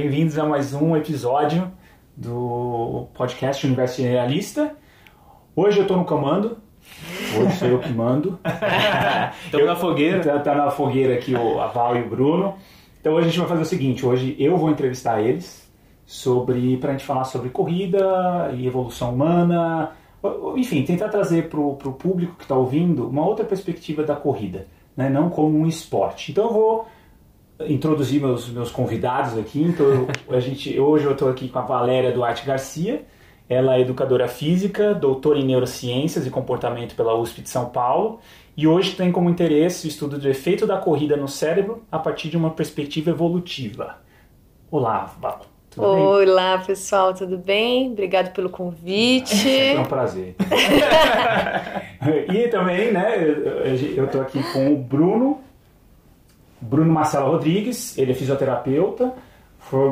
bem-vindos a mais um episódio do podcast Universo Realista. Hoje eu estou no comando, hoje sou eu que mando. Estamos na fogueira. Tá, tá, na fogueira aqui o Aval e o Bruno. Então hoje a gente vai fazer o seguinte, hoje eu vou entrevistar eles sobre para a gente falar sobre corrida e evolução humana, enfim, tentar trazer para o público que está ouvindo uma outra perspectiva da corrida, né? não como um esporte. Então eu vou introduzir meus, meus convidados aqui. Então, a gente, hoje eu estou aqui com a Valéria Duarte Garcia. Ela é educadora física, doutora em neurociências e comportamento pela USP de São Paulo. E hoje tem como interesse o estudo do efeito da corrida no cérebro a partir de uma perspectiva evolutiva. Olá, Val. Tudo Olá, bem? pessoal, tudo bem? Obrigado pelo convite. É um prazer. e também, né, eu estou aqui com o Bruno Bruno Marcelo Rodrigues, ele é fisioterapeuta,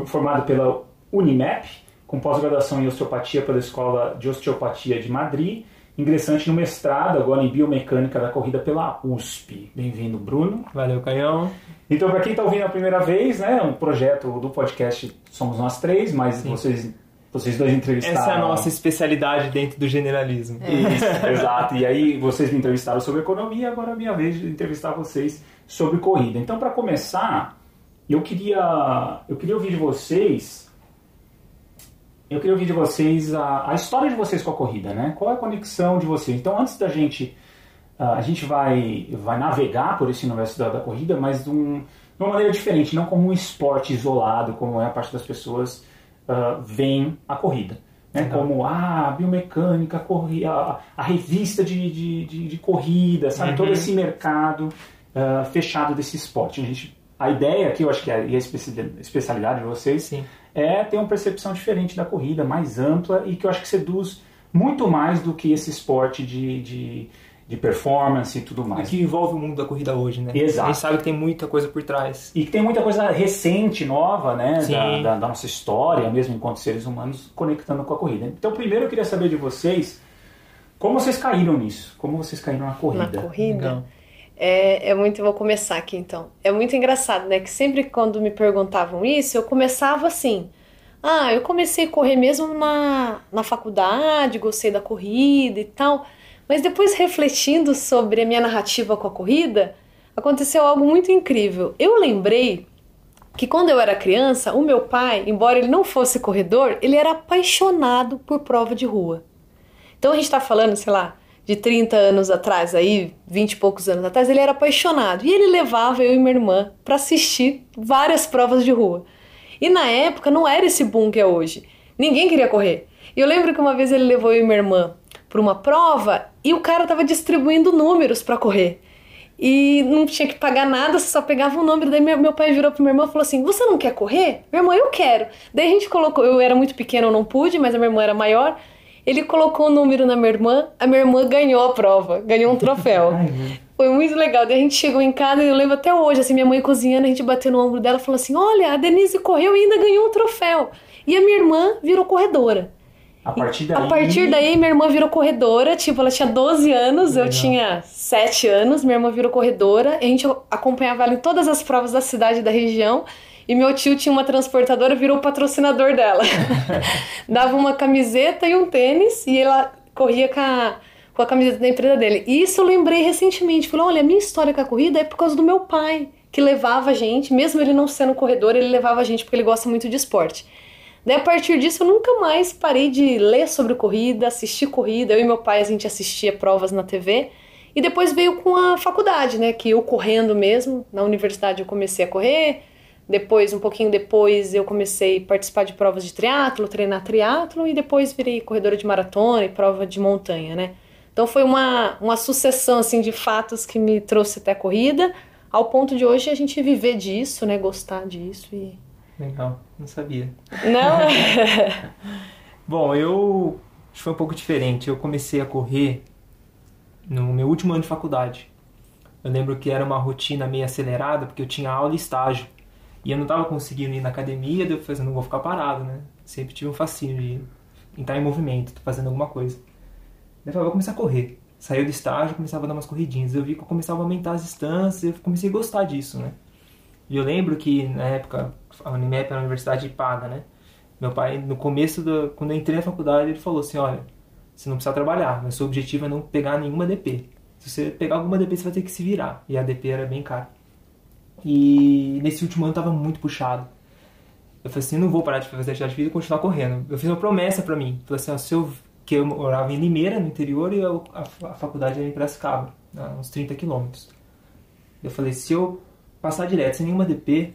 formado pela Unimap, com pós-graduação em osteopatia pela Escola de Osteopatia de Madrid, ingressante no mestrado agora em biomecânica da corrida pela USP. Bem-vindo, Bruno. Valeu, Canhão. Então, para quem está ouvindo a primeira vez, né, um projeto do podcast Somos Nós Três, mas Sim. vocês vocês dois entrevistaram. Essa é a nossa especialidade dentro do generalismo. Isso, exato. E aí vocês me entrevistaram sobre economia, agora é a minha vez de entrevistar vocês sobre corrida. Então, para começar, eu queria, eu queria ouvir de vocês. Eu queria ouvir de vocês a, a história de vocês com a corrida, né? Qual é a conexão de vocês? Então, antes da gente. A gente vai, vai navegar por esse universo da, da corrida, mas de, um, de, uma maneira diferente, não como um esporte isolado, como é a parte das pessoas uh, veem a corrida. Né? Como ah, a biomecânica, a, a revista de, de, de, de corrida, sabe? Uhum. Todo esse mercado uh, fechado desse esporte. A, gente, a ideia aqui, eu acho que é, e a especialidade de vocês, Sim. é ter uma percepção diferente da corrida, mais ampla e que eu acho que seduz muito mais do que esse esporte de, de, de performance e tudo mais. E que envolve o mundo da corrida hoje, né? Exato. A gente sabe que tem muita coisa por trás. E que tem muita coisa recente, nova, né? Da, da, da, nossa história, mesmo enquanto seres humanos, conectando com a corrida. Então, primeiro eu queria saber de vocês como vocês caíram nisso? Como vocês caíram na corrida? Na corrida? Legal. É, é muito, vou começar aqui então. É muito engraçado, né? Que sempre quando me perguntavam isso, eu começava assim. Ah, eu comecei a correr mesmo na, na faculdade, gostei da corrida e tal. Mas depois refletindo sobre a minha narrativa com a corrida, aconteceu algo muito incrível. Eu lembrei que quando eu era criança, o meu pai, embora ele não fosse corredor, ele era apaixonado por prova de rua. Então a gente está falando, sei lá, de 30 anos atrás, aí 20 e poucos anos atrás, ele era apaixonado. E ele levava eu e minha irmã para assistir várias provas de rua. E na época não era esse boom que é hoje. Ninguém queria correr. E eu lembro que uma vez ele levou eu e minha irmã para uma prova e o cara tava distribuindo números para correr. E não tinha que pagar nada, só pegava um número. Daí meu, meu pai virou pra minha irmã e falou assim: Você não quer correr? Minha irmã, eu quero. Daí a gente colocou, eu era muito pequena, eu não pude, mas a minha irmã era maior. Ele colocou o um número na minha irmã, a minha irmã ganhou a prova, ganhou um troféu. Foi muito legal. Daí a gente chegou em casa e eu lembro até hoje, assim, minha mãe cozinhando, a gente bateu no ombro dela e falou assim: Olha, a Denise correu e ainda ganhou um troféu. E a minha irmã virou corredora. A partir daí. A partir daí, minha irmã virou corredora. Tipo, ela tinha 12 anos, Legal. eu tinha 7 anos. Minha irmã virou corredora. E a gente acompanhava ela em todas as provas da cidade e da região. E meu tio tinha uma transportadora, virou patrocinador dela. Dava uma camiseta e um tênis e ela corria com a, com a camiseta da empresa dele. E isso eu lembrei recentemente. Falei, olha, a minha história com a corrida é por causa do meu pai, que levava a gente, mesmo ele não sendo corredor, ele levava a gente porque ele gosta muito de esporte. Daí, a partir disso, eu nunca mais parei de ler sobre corrida, assistir corrida. Eu e meu pai, a gente assistia provas na TV. E depois veio com a faculdade, né? Que eu correndo mesmo. Na universidade eu comecei a correr, depois, um pouquinho depois, eu comecei a participar de provas de triatlo, treinar triatlo e depois virei corredora de maratona e prova de montanha, né? Então foi uma, uma sucessão assim de fatos que me trouxe até a corrida, ao ponto de hoje a gente viver disso, né? Gostar disso e Legal, não sabia. Não. Bom, eu foi um pouco diferente. Eu comecei a correr no meu último ano de faculdade. Eu lembro que era uma rotina meio acelerada, porque eu tinha aula e estágio. E eu não estava conseguindo ir na academia, daí eu falei, assim, não vou ficar parado, né? Sempre tive um fascínio de entrar em movimento, fazendo alguma coisa. Daí eu falei, vou começar a correr. Saiu do estágio, começava a dar umas corridinhas. Eu vi que eu começava a aumentar as distâncias, eu comecei a gostar disso, né? E eu lembro que na época a Unimap era uma universidade paga, né? Meu pai, no começo, do, quando eu entrei na faculdade, ele falou assim: olha, você não precisa trabalhar, mas seu objetivo é não pegar nenhuma DP. Se você pegar alguma DP, você vai ter que se virar. E a DP era bem cara. E nesse último ano tava muito puxado. Eu falei assim: não vou parar de fazer atividade física e continuar correndo. Eu fiz uma promessa para mim. Falei assim: ó, se eu, que eu morava em Limeira, no interior, e eu, a, a faculdade era em Piracicaba, uns 30 quilômetros. Eu falei: se eu passar direto sem nenhuma DP,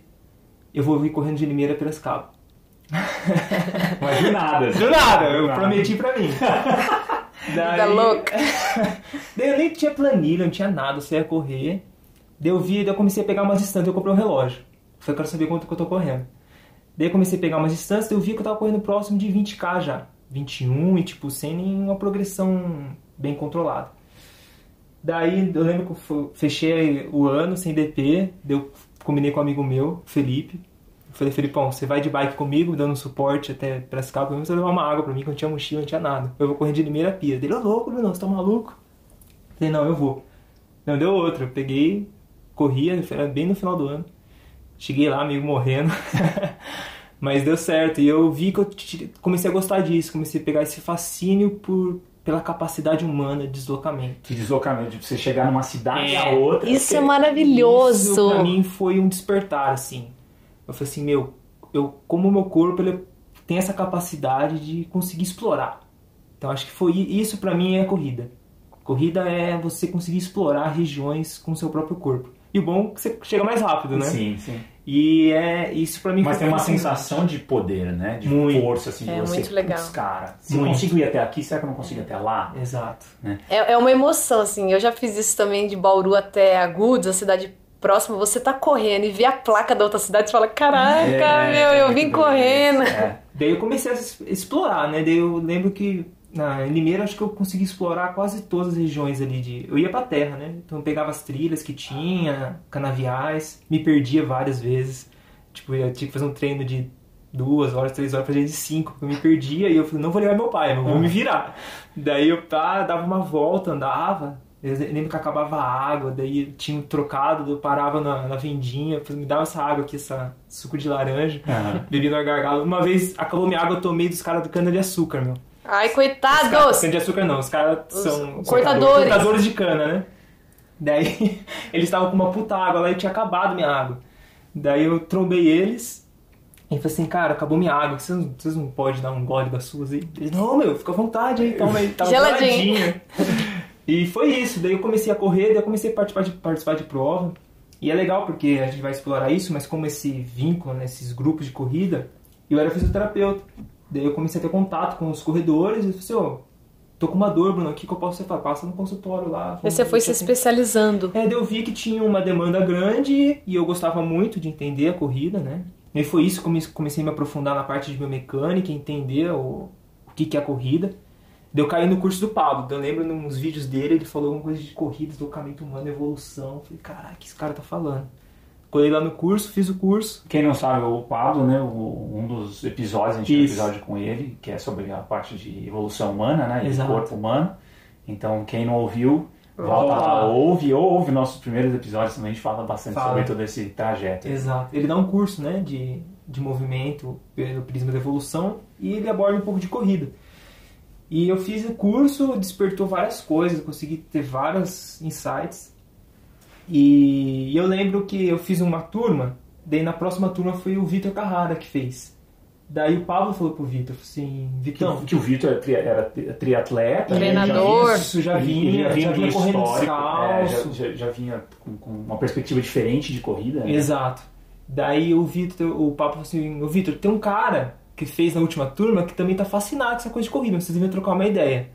eu vou vir correndo de Limeira a Piracicaba. Mas do nada. Do nada, eu nada. prometi pra mim. Daí, Vida louca. Daí eu nem tinha planilha, não tinha nada, você ia correr. Daí eu vi, daí eu comecei a pegar umas distâncias, eu comprei um relógio. Falei, eu quero saber quanto que eu tô correndo. Daí eu comecei a pegar umas distâncias, eu vi que eu tava correndo próximo de 20k já. 21 e tipo, sem nenhuma progressão bem controlada. Daí eu lembro que eu fechei o ano sem DP, eu combinei com um amigo meu, Felipe. Eu falei, Felipão, você vai de bike comigo, dando suporte até Piracicaba, pelo menos levar uma água pra mim, que não tinha mochila, não tinha nada. Eu vou correr de Limeira a Pia. Ele, ô louco, Bruno, você tá maluco? Eu falei, não, eu vou. Não, deu outra. Eu peguei, corria, era bem no final do ano. Cheguei lá meio morrendo. Mas deu certo. E eu vi que eu comecei a gostar disso, comecei a pegar esse fascínio por pela capacidade humana de deslocamento. De deslocamento, de você chegar numa cidade é, a outra. Isso é maravilhoso. Isso pra mim foi um despertar, assim. Eu falei assim, meu, eu, como o meu corpo ele tem essa capacidade de conseguir explorar. Então acho que foi isso para mim é a corrida. Corrida é você conseguir explorar regiões com o seu próprio corpo. E o bom é que você chega mais rápido, né? Sim, sim. E é isso para mim. Mas tem uma sensação de poder, né? De muito. força, assim, é, de você. Muito legal. cara, se muito. eu consigo ir até aqui, será que eu não consigo ir até lá? Exato. Né? É, é uma emoção, assim. Eu já fiz isso também de Bauru até Agudos, a cidade próxima, você tá correndo e vê a placa da outra cidade, você fala, caraca, é, meu, eu vim correndo. É. Daí eu comecei a explorar, né? Daí eu lembro que na Limeira acho que eu consegui explorar quase todas as regiões ali de. Eu ia pra terra, né? Então eu pegava as trilhas que tinha, canaviais, me perdia várias vezes. Tipo, eu tinha que fazer um treino de duas horas, três horas, fazia de cinco, eu me perdia e eu falei, não vou levar meu pai, não vou me virar. Daí eu tá, dava uma volta, andava, eu lembro que acabava a água, daí tinha trocado, eu parava na, na vendinha, me dava essa água aqui, essa suco de laranja, uhum. bebi na gargalo. Uma vez acabou minha água, eu tomei dos caras do cana-de-açúcar, meu. Ai, coitados! Cana-de-açúcar não, os caras são... Cortadores. Cortadores de cana, né? Daí eles estavam com uma puta água lá e tinha acabado minha água. Daí eu trombei eles e falei assim, cara, acabou minha água, vocês não, vocês não podem dar um gole das suas aí? Eles, não, meu, fica à vontade aí, toma aí. Tava geladinha. E foi isso, daí eu comecei a correr, daí eu comecei a participar de, participar de prova. E é legal porque a gente vai explorar isso, mas como esse vínculo nesses grupos de corrida, eu era fisioterapeuta. Daí eu comecei a ter contato com os corredores e eu falei assim, oh, tô com uma dor, Bruno, o que, que eu posso fazer? Passa no consultório lá. E você foi se especializando. É, daí eu vi que tinha uma demanda grande e eu gostava muito de entender a corrida, né? E foi isso que comecei a me aprofundar na parte de biomecânica, entender o, o que, que é a corrida. Deu cair no curso do Pablo. Eu lembro nos vídeos dele, ele falou alguma coisa de corrida, deslocamento humano, evolução. falei, caralho, que esse cara tá falando? Colei lá no curso, fiz o curso. Quem não sabe, o Pablo, né, o, um dos episódios, a gente tem um episódio com ele, que é sobre a parte de evolução humana, né, e corpo humano. Então, quem não ouviu, volta lá, ouve, ou ouve nossos primeiros episódios também, a gente fala bastante fala. sobre todo esse trajeto. Exato. Ele dá um curso, né, de, de movimento pelo prisma da evolução e ele aborda um pouco de corrida. E eu fiz o curso, despertou várias coisas, consegui ter vários insights. E eu lembro que eu fiz uma turma, daí na próxima turma foi o Vitor Carrara que fez. Daí o Pablo falou pro Vitor, assim, Vitão... Que, que o Vitor era triatleta, treinador, né? isso já vinha, já vinha, já vinha correndo é, já, já, já, vinha com, com, uma perspectiva diferente de corrida. Né? Exato. Daí o Vitor, o Pablo falou assim, o Vitor, tem um cara que fez na última turma que também tá fascinado com essa coisa de corrida, vocês deviam trocar uma ideia.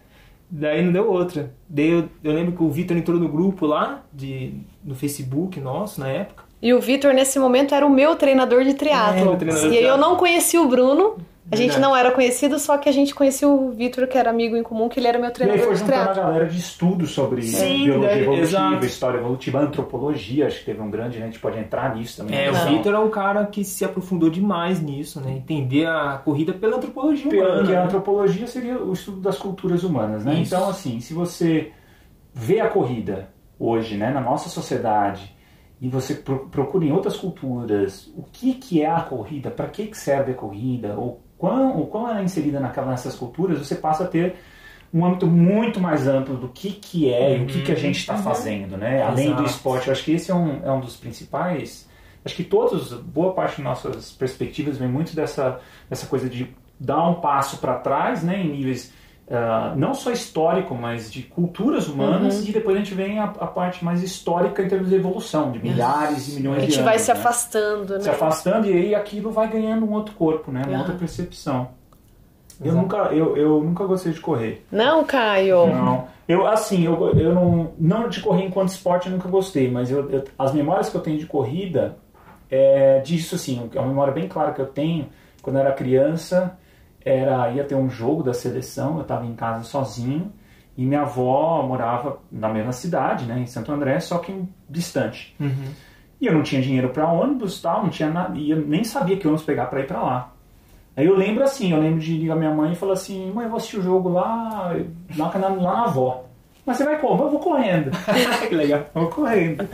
Daí não deu outra. Daí eu, eu lembro que o Vitor entrou no grupo lá, de, no Facebook nosso, na época. E o Vitor, nesse momento, era o meu treinador de triatlo. É, e aí eu não conhecia o Bruno, a gente não era conhecido, só que a gente conhecia o Vitor, que era amigo em comum, que ele era meu treinador. E aí foi juntando a galera de estudo sobre Sim, biologia né? evolutiva, Exato. história evolutiva, antropologia, acho que teve um grande, né? A gente pode entrar nisso também. É, o Vitor é um cara que se aprofundou demais nisso, né? Entender a corrida pela antropologia humana. Porque a antropologia seria o estudo das culturas humanas, né? Então, assim, se você vê a corrida hoje, né, na nossa sociedade, e você procura em outras culturas o que, que é a corrida, para que, que serve a corrida, ou quão, quão ela é inserida naquela, nessas culturas, você passa a ter um âmbito muito mais amplo do que, que é e o que, que a gente está uhum. fazendo, né? Além Exato. do esporte, eu acho que esse é um, é um dos principais. Acho que todos, boa parte de nossas perspectivas vem muito dessa, dessa coisa de dar um passo para trás, né? Em níveis Uh, não só histórico, mas de culturas humanas, uhum. e depois a gente vem a, a, parte mais histórica em termos de evolução, de milhares e milhões de anos. A gente vai se né? afastando, né? Se afastando e aí aquilo vai ganhando um outro corpo, né? Uma uhum. outra percepção. Eu nunca, eu, eu nunca gostei de correr. Não, Caio? Não. Eu, assim, eu, eu não, não de correr enquanto esporte eu nunca gostei, mas eu, eu, as memórias que eu tenho de corrida é disso, assim, é uma memória bem clara que eu tenho, quando eu era criança, era ia ter um jogo da seleção, eu estava em casa sozinho e minha avó morava na mesma cidade, né, em Santo André, só que distante. Uhum. E eu não tinha dinheiro para ônibus, tal, não tinha nada, e eu nem sabia que ônibus pegar para ir para lá. Aí eu lembro assim, eu lembro de ligar minha mãe e falar assim, mãe, eu vou assistir o jogo lá, lá, lá na avó. Mas você vai como? Eu vou correndo. que legal. Eu vou correndo.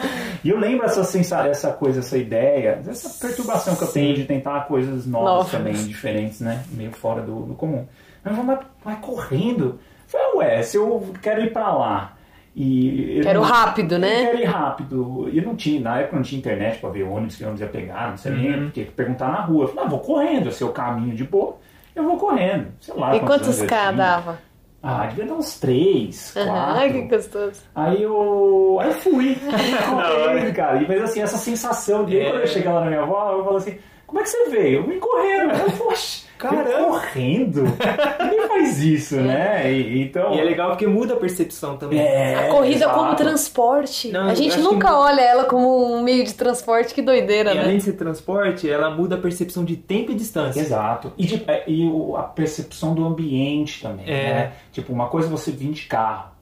E eu lembro essa, sensação, essa coisa, essa ideia, essa perturbação que eu tenho de tentar coisas novas Nova. também, diferentes, né? Meio fora do, do comum. Mas vai, vai correndo. Eu falei, ué, se eu quero ir pra lá e quero não, rápido, né? Quero ir rápido. E não tinha, na época não tinha internet pra ver ônibus que ônibus ia pegar, não sei uhum. nem, tinha que perguntar na rua. Eu falei, ah, vou correndo, se é o caminho de boa, eu vou correndo. Sei lá. E quantos K dava? Ah, devia dar uns três, quatro. Ai, que gostoso. Aí eu, aí eu fui. correndo, cara. Mas assim, essa sensação de é. quando eu chegar lá na minha avó, eu falo assim, como é que você veio? Eu vim correndo. Eu, poxa. Caramba! Correndo? Ninguém faz isso, né? E, então... e é legal porque muda a percepção também. É, a corrida exato. como transporte. Não, a gente nunca que... olha ela como um meio de transporte, que doideira, e né? além de ser transporte, ela muda a percepção de tempo e distância. Exato. E, de, é, e a percepção do ambiente também, é. né? Tipo, uma coisa é você vir de carro.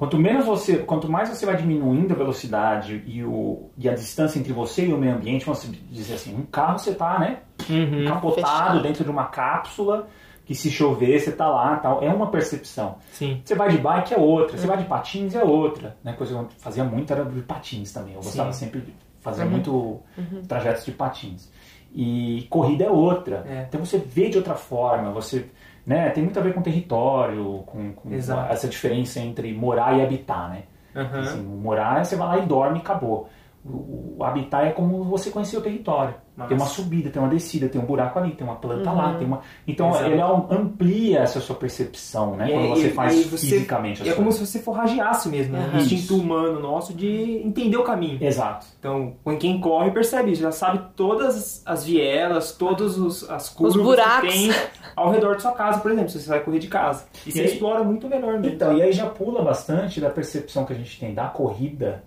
Quanto menos você, quanto mais você vai diminuindo a velocidade e, o, e a distância entre você e o meio ambiente, vamos dizer assim, um carro você tá, né, uhum, capotado fechado. dentro de uma cápsula que se chover você tá lá, tal. É uma percepção. Sim. Você vai de bike é outra, você vai de patins é outra, né? Coisa que eu fazia muito era de patins também. Eu gostava Sim. sempre de fazer uhum. muito uhum. trajetos de patins. E corrida é outra. É. Então você vê de outra forma, você né? Tem muito a ver com território, com, com essa diferença entre morar e habitar, né? Uhum. Assim, morar, você vai lá e dorme e acabou. O, o habitar é como você conhecer o território. Nossa. Tem uma subida, tem uma descida, tem um buraco ali, tem uma planta uhum. lá, tem uma. Então Exato. ele amplia essa sua percepção, né? E quando você faz você, fisicamente. é como se você forrageasse mesmo, né? Uhum. O instinto humano nosso de entender o caminho. Exato. Então, quem corre percebe isso, já sabe todas as vielas, todas as curvas os buracos. que tem ao redor de sua casa, por exemplo, se você vai correr de casa. E, e você aí, explora muito melhor mesmo. Então, e aí já pula bastante da percepção que a gente tem da corrida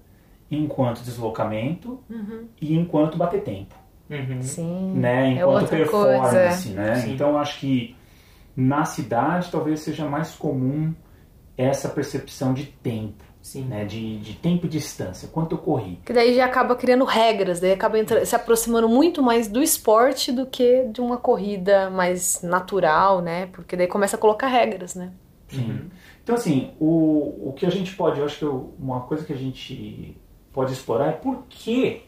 enquanto deslocamento uhum. e enquanto bater tempo. Uhum. Sim. Né? É enquanto é performance, coisa. né? Sim. Então acho que na cidade talvez seja mais comum essa percepção de tempo. Sim. Né, de, de tempo e distância, quanto eu corri. Que daí já acaba criando regras, daí acaba se aproximando muito mais do esporte do que de uma corrida mais natural, né? Porque daí começa a colocar regras, né? Sim. Uhum. Então, assim, o, o que a gente pode, eu acho que uma coisa que a gente pode explorar é por que,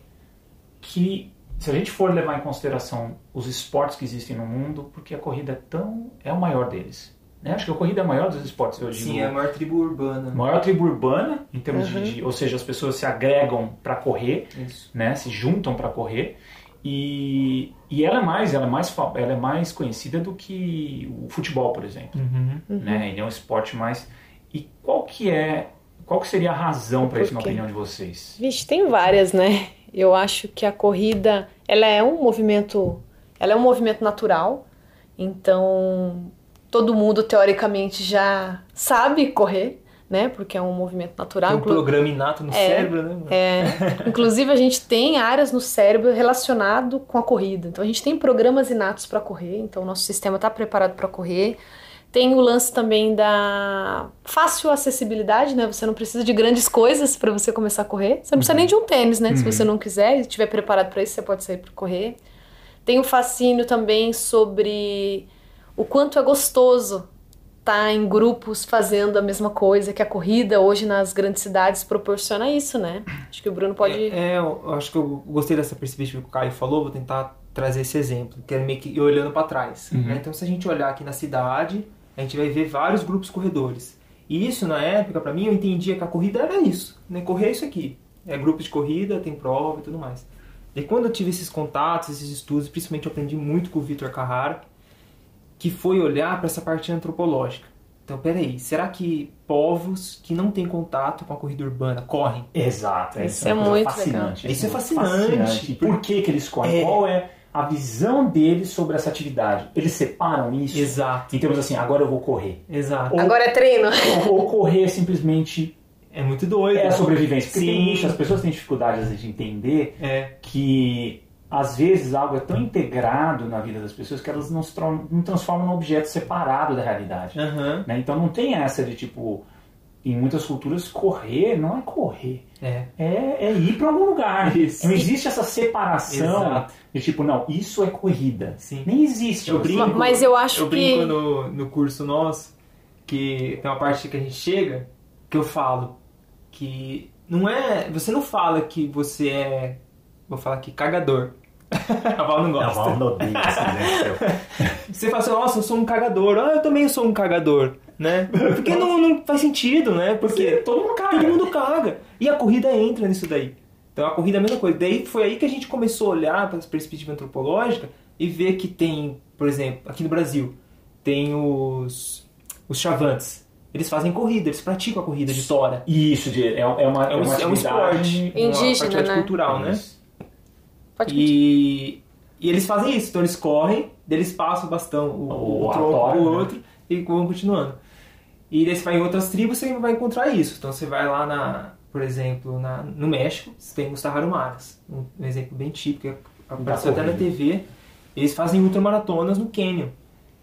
que se a gente for levar em consideração os esportes que existem no mundo, porque a corrida é tão é o maior deles. Né? Acho que a corrida é a maior dos esportes hoje. Sim, é a maior tribo urbana. Maior tribo urbana em termos uhum. de, ou seja, as pessoas se agregam para correr, Isso. né? Se juntam para correr. E, e ela é mais, ela é mais, ela é mais conhecida do que o futebol, por exemplo, uhum. né? Ele é um esporte mais. E qual que é qual que seria a razão para isso, na opinião de vocês? Vixe, tem várias, né? Eu acho que a corrida, ela é um movimento, ela é um movimento natural. Então, todo mundo teoricamente já sabe correr, né? Porque é um movimento natural. Tem um programa inato no é, cérebro, né? É. Inclusive a gente tem áreas no cérebro relacionado com a corrida. Então a gente tem programas inatos para correr. Então o nosso sistema está preparado para correr. Tem o lance também da fácil acessibilidade, né? Você não precisa de grandes coisas para você começar a correr. Você não precisa nem de um tênis, né? Uhum. Se você não quiser e estiver preparado para isso, você pode sair para correr. Tem o fascínio também sobre o quanto é gostoso tá em grupos fazendo a mesma coisa que a corrida hoje nas grandes cidades proporciona isso, né? Acho que o Bruno pode. É, é eu acho que eu gostei dessa perspectiva que o Caio falou, vou tentar trazer esse exemplo, que é meio que ir olhando para trás. Uhum. né? Então, se a gente olhar aqui na cidade, a gente vai ver vários grupos corredores. E isso, na época, para mim, eu entendia que a corrida era isso, né? Correr é isso aqui. É grupo de corrida, tem prova e tudo mais. E quando eu tive esses contatos, esses estudos, principalmente eu aprendi muito com o Vitor Carrara, que foi olhar para essa parte antropológica. Então, peraí, será que povos que não têm contato com a corrida urbana correm? Exato. Isso uma é coisa muito fascinante. legal. Isso é fascinante. E por que, que eles correm? É. Qual é a visão deles sobre essa atividade? Eles separam isso Exato, em termos assim, agora eu vou correr. exato. Ou- Agora é treino. Ou, correr é simplesmente É muito doido. é a sobrevivência. Porque Sim. isso, as pessoas têm dificuldade às vezes, de entender É, que às vezes algo é tão integrado na vida das pessoas que elas não se não transformam num objeto separado da realidade. aham, né? Então não tem essa de tipo, em muitas culturas, correr não é correr, é. é, é ir para algum lugar. Isso. Não existe essa separação Exato. de tipo, não, isso é corrida. Sim. Nem existe. Eu brinco, Mas eu acho eu que- brinco no, no curso nosso que tem uma parte que a gente chega que eu falo que não é. Você não fala que você é. Vou falar aqui, cagador. a Val não gosta. Não, não odeio esse. Você fala assim, nossa, eu sou um cagador. Ah, eu também sou um cagador, né? Porque não, não faz sentido, né? Porque Porque todo mundo caga. todo mundo caga. E a corrida entra nisso daí. Então a corrida é a mesma coisa. Daí foi aí que a gente começou a olhar para essa perspectiva antropológica e ver que tem, por exemplo, aqui no Brasil, tem os, os chavantes. Eles fazem corrida, eles praticam a corrida de tora. Isso, de, é, é uma, É um, uma é um atividade- esporte. Indígena, uma né? cultural, né? Pode. E, e eles fazem isso, então eles correm, eles passam o bastão, o, O o tronco pro né? outro e vão continuando. E daí você vai em outras tribos, você vai encontrar isso. Então você vai lá, na, por exemplo, na, no México, você tem os Tarrahumaras, um, um exemplo bem típico, que apareceu até na. TV. Eles fazem ultramaratonas no Quênia.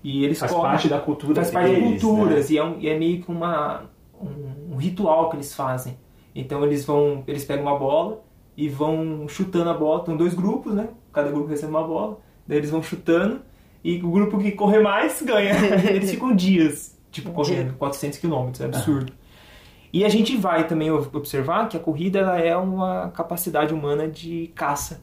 E eles Faz correm, parte da cultura faz parte deles, da cultura, né? e, é um- e é meio que uma, um, um ritual que eles fazem. Então eles vão, eles pegam uma bola e vão chutando a bola. Tem dois grupos, né? Cada grupo recebe uma bola. Daí eles vão chutando e o grupo que correr mais ganha. eles ficam dias, tipo, correndo 400 quilômetros, é absurdo. E a gente vai também observar que a corrida ela é uma capacidade humana de caça.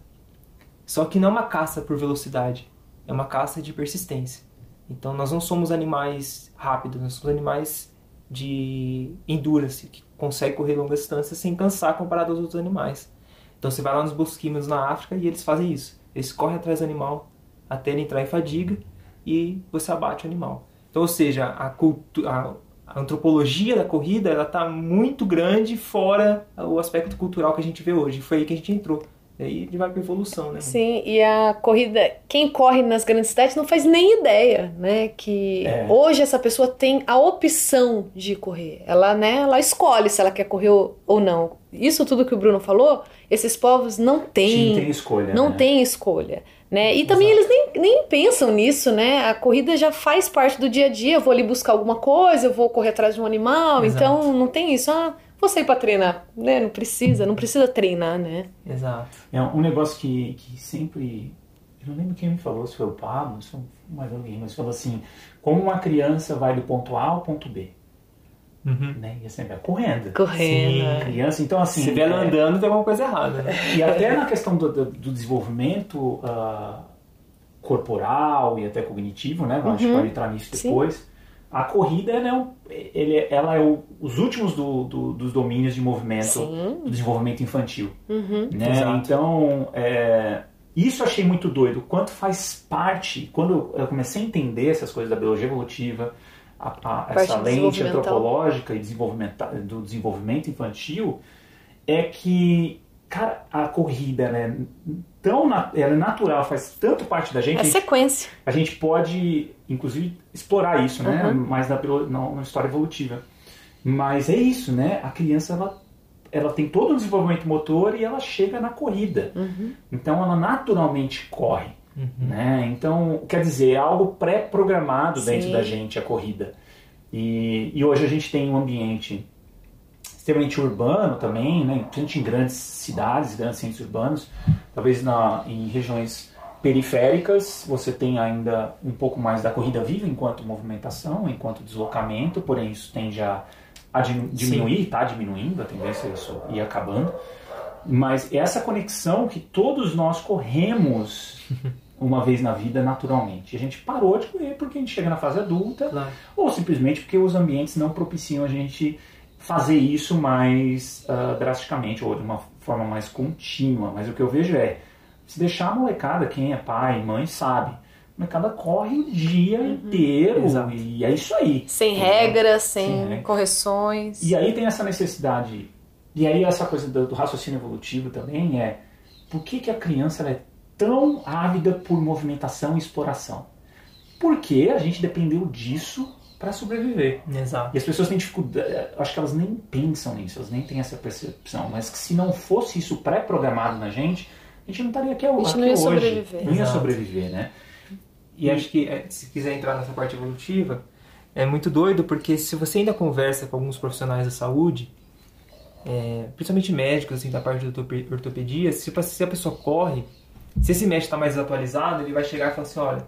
Só que não é uma caça por velocidade, é uma caça de persistência. Então nós não somos animais rápidos, nós somos animais de endurance, que conseguem correr longas distâncias sem cansar comparado aos outros animais. Então você vai lá nos bosquímios na África e eles fazem isso. Eles correm atrás do animal até ele entrar em fadiga e você abate o animal. Então, ou seja, a, a, a antropologia da corrida ela está muito grande fora o aspecto cultural que a gente vê hoje. Foi aí que a gente entrou. E aí a gente vai para evolução, né? Sim, e a corrida, quem corre nas grandes cidades não faz nem ideia, né? Que É. hoje essa pessoa tem a opção de correr. Ela, né, ela escolhe se ela quer correr ou não. Isso tudo que o Bruno falou, esses povos não têm, Sim, tem escolha. não né? tem escolha. Né? E também eles nem, nem pensam nisso, né? A corrida já faz parte do dia a dia. Eu vou ali buscar alguma coisa, eu vou correr atrás de um animal. Exato. Então não tem isso. Ah, vou sair pra treinar. Né? Não precisa, não precisa treinar, né? Exato. É um negócio que, que sempre. Eu não lembro quem me falou, se foi o Pablo, se foi mais alguém, mas falou assim: como uma criança vai do ponto A ao ponto B, Uhum. né? E assim, vai correndo. Correndo. Sim. Criança, então assim. Se ela é- andando, tem alguma coisa errada, né? E até na questão do, do- do desenvolvimento ah, corporal e até cognitivo, né? A gente Uhum. pode entrar nisso Sim. A corrida é, um- ele- ela é o- os últimos do- do- dos domínios de movimento Sim. do desenvolvimento infantil. Uhum. né? Exato. Então, é, isso eu achei muito doido. Quanto faz parte, quando eu comecei a entender essas coisas da biologia evolutiva, a, a, essa lente antropológica e do desenvolvimento infantil, é que, cara, a corrida ela é tão ela é natural, faz tanto parte da gente, É a gente, sequência. a gente pode, inclusive, explorar isso, né? Uhum. Mais na, na, na história evolutiva. Mas é isso, né? A criança, ela, ela tem todo o desenvolvimento motor e ela chega na corrida. Uhum. Então, ela naturalmente corre, né? Então, quer dizer, é algo pré-programado dentro da gente, a corrida. E, e hoje a gente tem um ambiente extremamente urbano também, né? principalmente em grandes cidades, grandes centros urbanos, talvez na, em regiões periféricas, você tem ainda um pouco mais da corrida viva enquanto movimentação, enquanto deslocamento, porém isso tende a, a diminuir, está diminuindo, a tendência é isso ir acabando. Mas essa conexão que todos nós corremos uma vez na vida naturalmente. A gente parou de correr porque a gente chega na fase adulta, claro. ou simplesmente porque os ambientes não propiciam a gente fazer isso mais uh, drasticamente ou de uma forma mais contínua. Mas o que eu vejo é, se deixar a molecada, quem é pai, mãe, sabe. A molecada corre o dia uhum. inteiro Exato. e é isso aí. Sem regras, sem, sem correções. E aí tem essa necessidade, e aí essa coisa do, do raciocínio evolutivo também é, por que, que a criança é tão ávida por movimentação e exploração? Porque a gente dependeu disso para sobreviver. Exato. E as pessoas têm dificuldade, acho que elas nem pensam nisso, elas nem têm essa percepção, mas que se não fosse isso pré-programado na gente, a gente não estaria aqui, a gente não ia hoje. Sobreviver. Não ia Exato. sobreviver, né? E, acho que é, se quiser entrar nessa parte evolutiva, é muito doido porque se você ainda conversa com alguns profissionais da saúde, é, principalmente médicos assim da parte da ortopedia, se, se a pessoa corre, se esse médico está mais atualizado, ele vai chegar e falar assim, olha,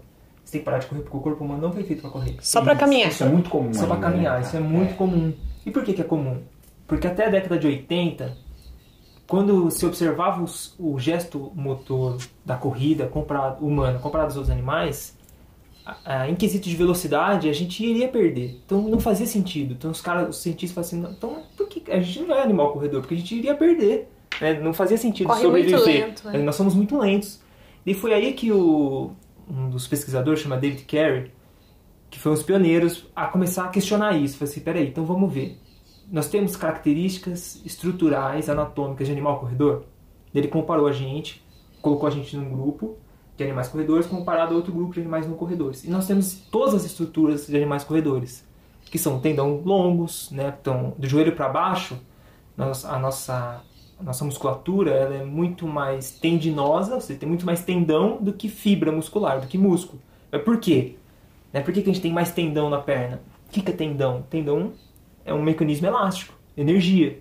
você tem que parar de correr porque o corpo humano não foi feito para correr. Só para caminhar. Isso é muito comum. Só para caminhar, né? isso é muito é. comum. E por que, que é comum? Porque até a década de 80, quando se observava os, o gesto motor da corrida comparado, humana comparado aos outros animais, a, a, em quesito de velocidade, a gente iria perder. Então não fazia sentido. Então os caras, os cientistas falam assim, então por que a gente não é animal corredor? Porque a gente iria perder. Né? Não fazia sentido Corre sobreviver. Muito lento, né? Nós somos muito lentos. E foi aí que o, um dos pesquisadores, chama David Carey, que foi um dos pioneiros a começar a questionar isso. Falei assim, peraí, então vamos ver. Nós temos características estruturais, anatômicas de animal corredor? Ele comparou a gente, colocou a gente num grupo de animais corredores comparado a outro grupo de animais não corredores. E nós temos todas as estruturas de animais corredores, que são tendão longos, né? Então, do joelho para baixo, nós, a nossa nossa musculatura ela é muito mais tendinosa, você tem muito mais tendão do que fibra muscular, do que músculo. É por quê? Né? Por que, que a gente tem mais tendão na perna? O que, que é tendão? Tendão é um mecanismo elástico, energia.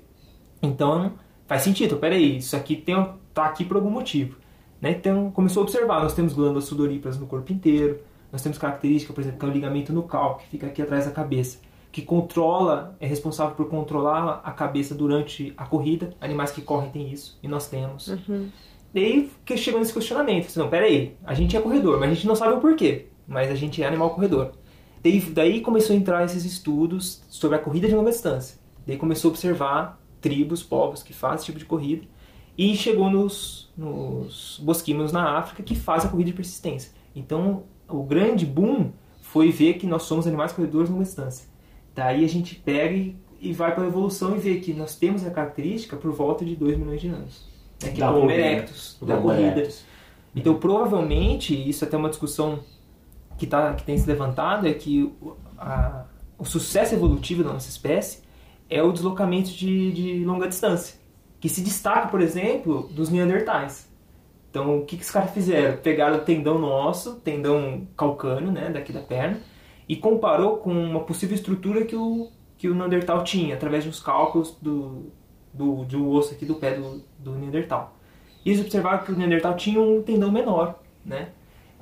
Então faz sentido, peraí, isso aqui tem, tá aqui por algum motivo. Né? Então começou a observar, nós temos glândulas sudoríparas no corpo inteiro, nós temos característica, por exemplo, que é o ligamento nucal, que fica aqui atrás da cabeça que controla, é responsável por controlar a cabeça durante a corrida. Animais que correm têm isso, e nós temos. Uhum. Daí que chegou nesse questionamento. Assim, não, peraí, a gente é corredor, mas a gente não sabe o porquê. Mas a gente é animal corredor. Daí, daí começou a entrar esses estudos sobre a corrida de longa distância. Daí começou a observar tribos, povos que fazem esse tipo de corrida. E chegou nos, nos bosquímios na África que fazem a corrida de persistência. Então, o grande boom foi ver que nós somos animais corredores de longa distância. Daí a gente pega e, e vai para a evolução e vê que nós temos a característica por volta de 2 milhões de anos. Né, que é o Homo erectus, da corrida. Então, provavelmente, isso é até uma discussão que, tá, que tem se levantado, é que a, o sucesso evolutivo da nossa espécie é o deslocamento de, de longa distância, que se destaca, por exemplo, dos neandertais. Então, o que, que os caras fizeram? Pegaram o tendão nosso, tendão calcâneo, né, daqui da perna, e comparou com uma possível estrutura que o, que o Neandertal tinha, através dos cálculos do, do, do osso aqui do pé do, do Neandertal. E eles observaram que o Neandertal tinha um tendão menor, né?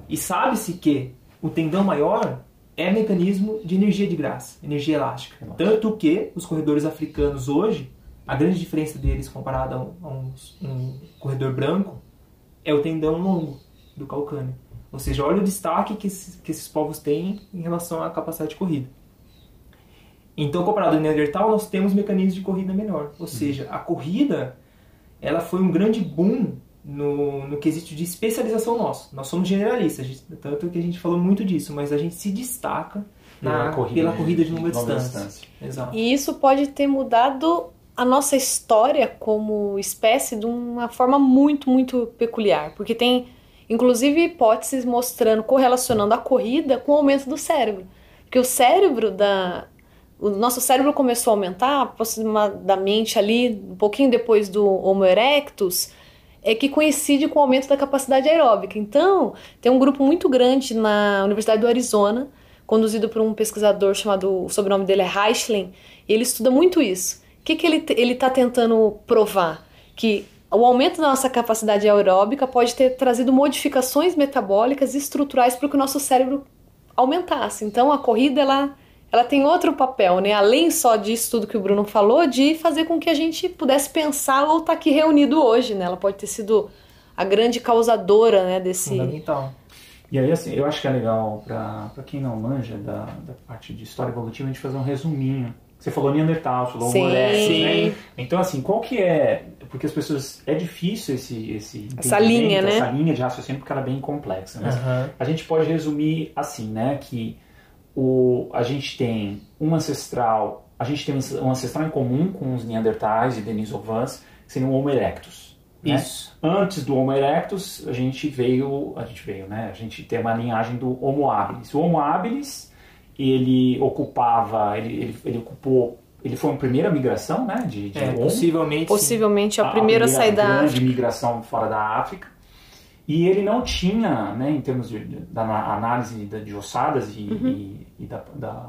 E sabe-se que o tendão maior é mecanismo de energia de graça, energia elástica. Tanto que os corredores africanos hoje, a grande diferença deles comparado a um, a um, um corredor branco é o tendão longo do calcâneo. Ou seja, olha o destaque que esses, que esses povos têm em relação à capacidade de corrida. Então, comparado ao Neandertal, nós temos mecanismos de corrida melhor. Ou seja, a corrida ela foi um grande boom no, no quesito de especialização nosso. Nós somos generalistas, gente, tanto que a gente falou muito disso, mas a gente se destaca na, pela, corrida, pela corrida de longa, longa distância. distância. Exato. E isso pode ter mudado a nossa história como espécie de uma forma muito, muito peculiar. Porque tem Inclusive hipóteses mostrando, correlacionando a corrida com o aumento do cérebro. Porque o cérebro da. O nosso cérebro começou a aumentar aproximadamente ali, um pouquinho depois do Homo erectus, é que coincide com o aumento da capacidade aeróbica. Então, tem um grupo muito grande na Universidade do Arizona, conduzido por um pesquisador chamado, o sobrenome dele é Reichling, e ele estuda muito isso. O que, que ele está tentando provar? Que o aumento da nossa capacidade aeróbica pode ter trazido modificações metabólicas e estruturais para que o nosso cérebro aumentasse. Então a corrida ela, ela tem outro papel, né? Além só disso tudo que o Bruno falou, de fazer com que a gente pudesse pensar ou estar tá aqui reunido hoje, né? Ela pode ter sido a grande causadora, né, desse Fundamental. E aí, assim, eu acho que é legal, para quem não manja da, da parte de história evolutiva, a gente fazer um resuminho. Você falou Neandertal, você falou. Homo erectus, né? Então, assim, qual que é... Porque as pessoas... É difícil esse... esse Essa linha, entendimento, né? Essa linha de raciocínio, porque ela é bem complexa, né? Aham. A gente pode resumir assim, né? Que o, a gente tem um ancestral... A gente tem um ancestral em comum com os Neandertais e Denisovans, que seriam o Homo erectus. né? Isso. Antes do Homo erectus, a gente veio, a gente veio, né? A gente tem uma linhagem do Homo habilis. O Homo habilis, ele ocupava, ele, ele, ele ocupou, ele foi uma primeira migração, né? De, de É, possivelmente. possivelmente a primeira a sair da grande África. migração fora da África. E ele não tinha, né, em termos de, da análise da- de ossadas e, Uhum. e- e da, da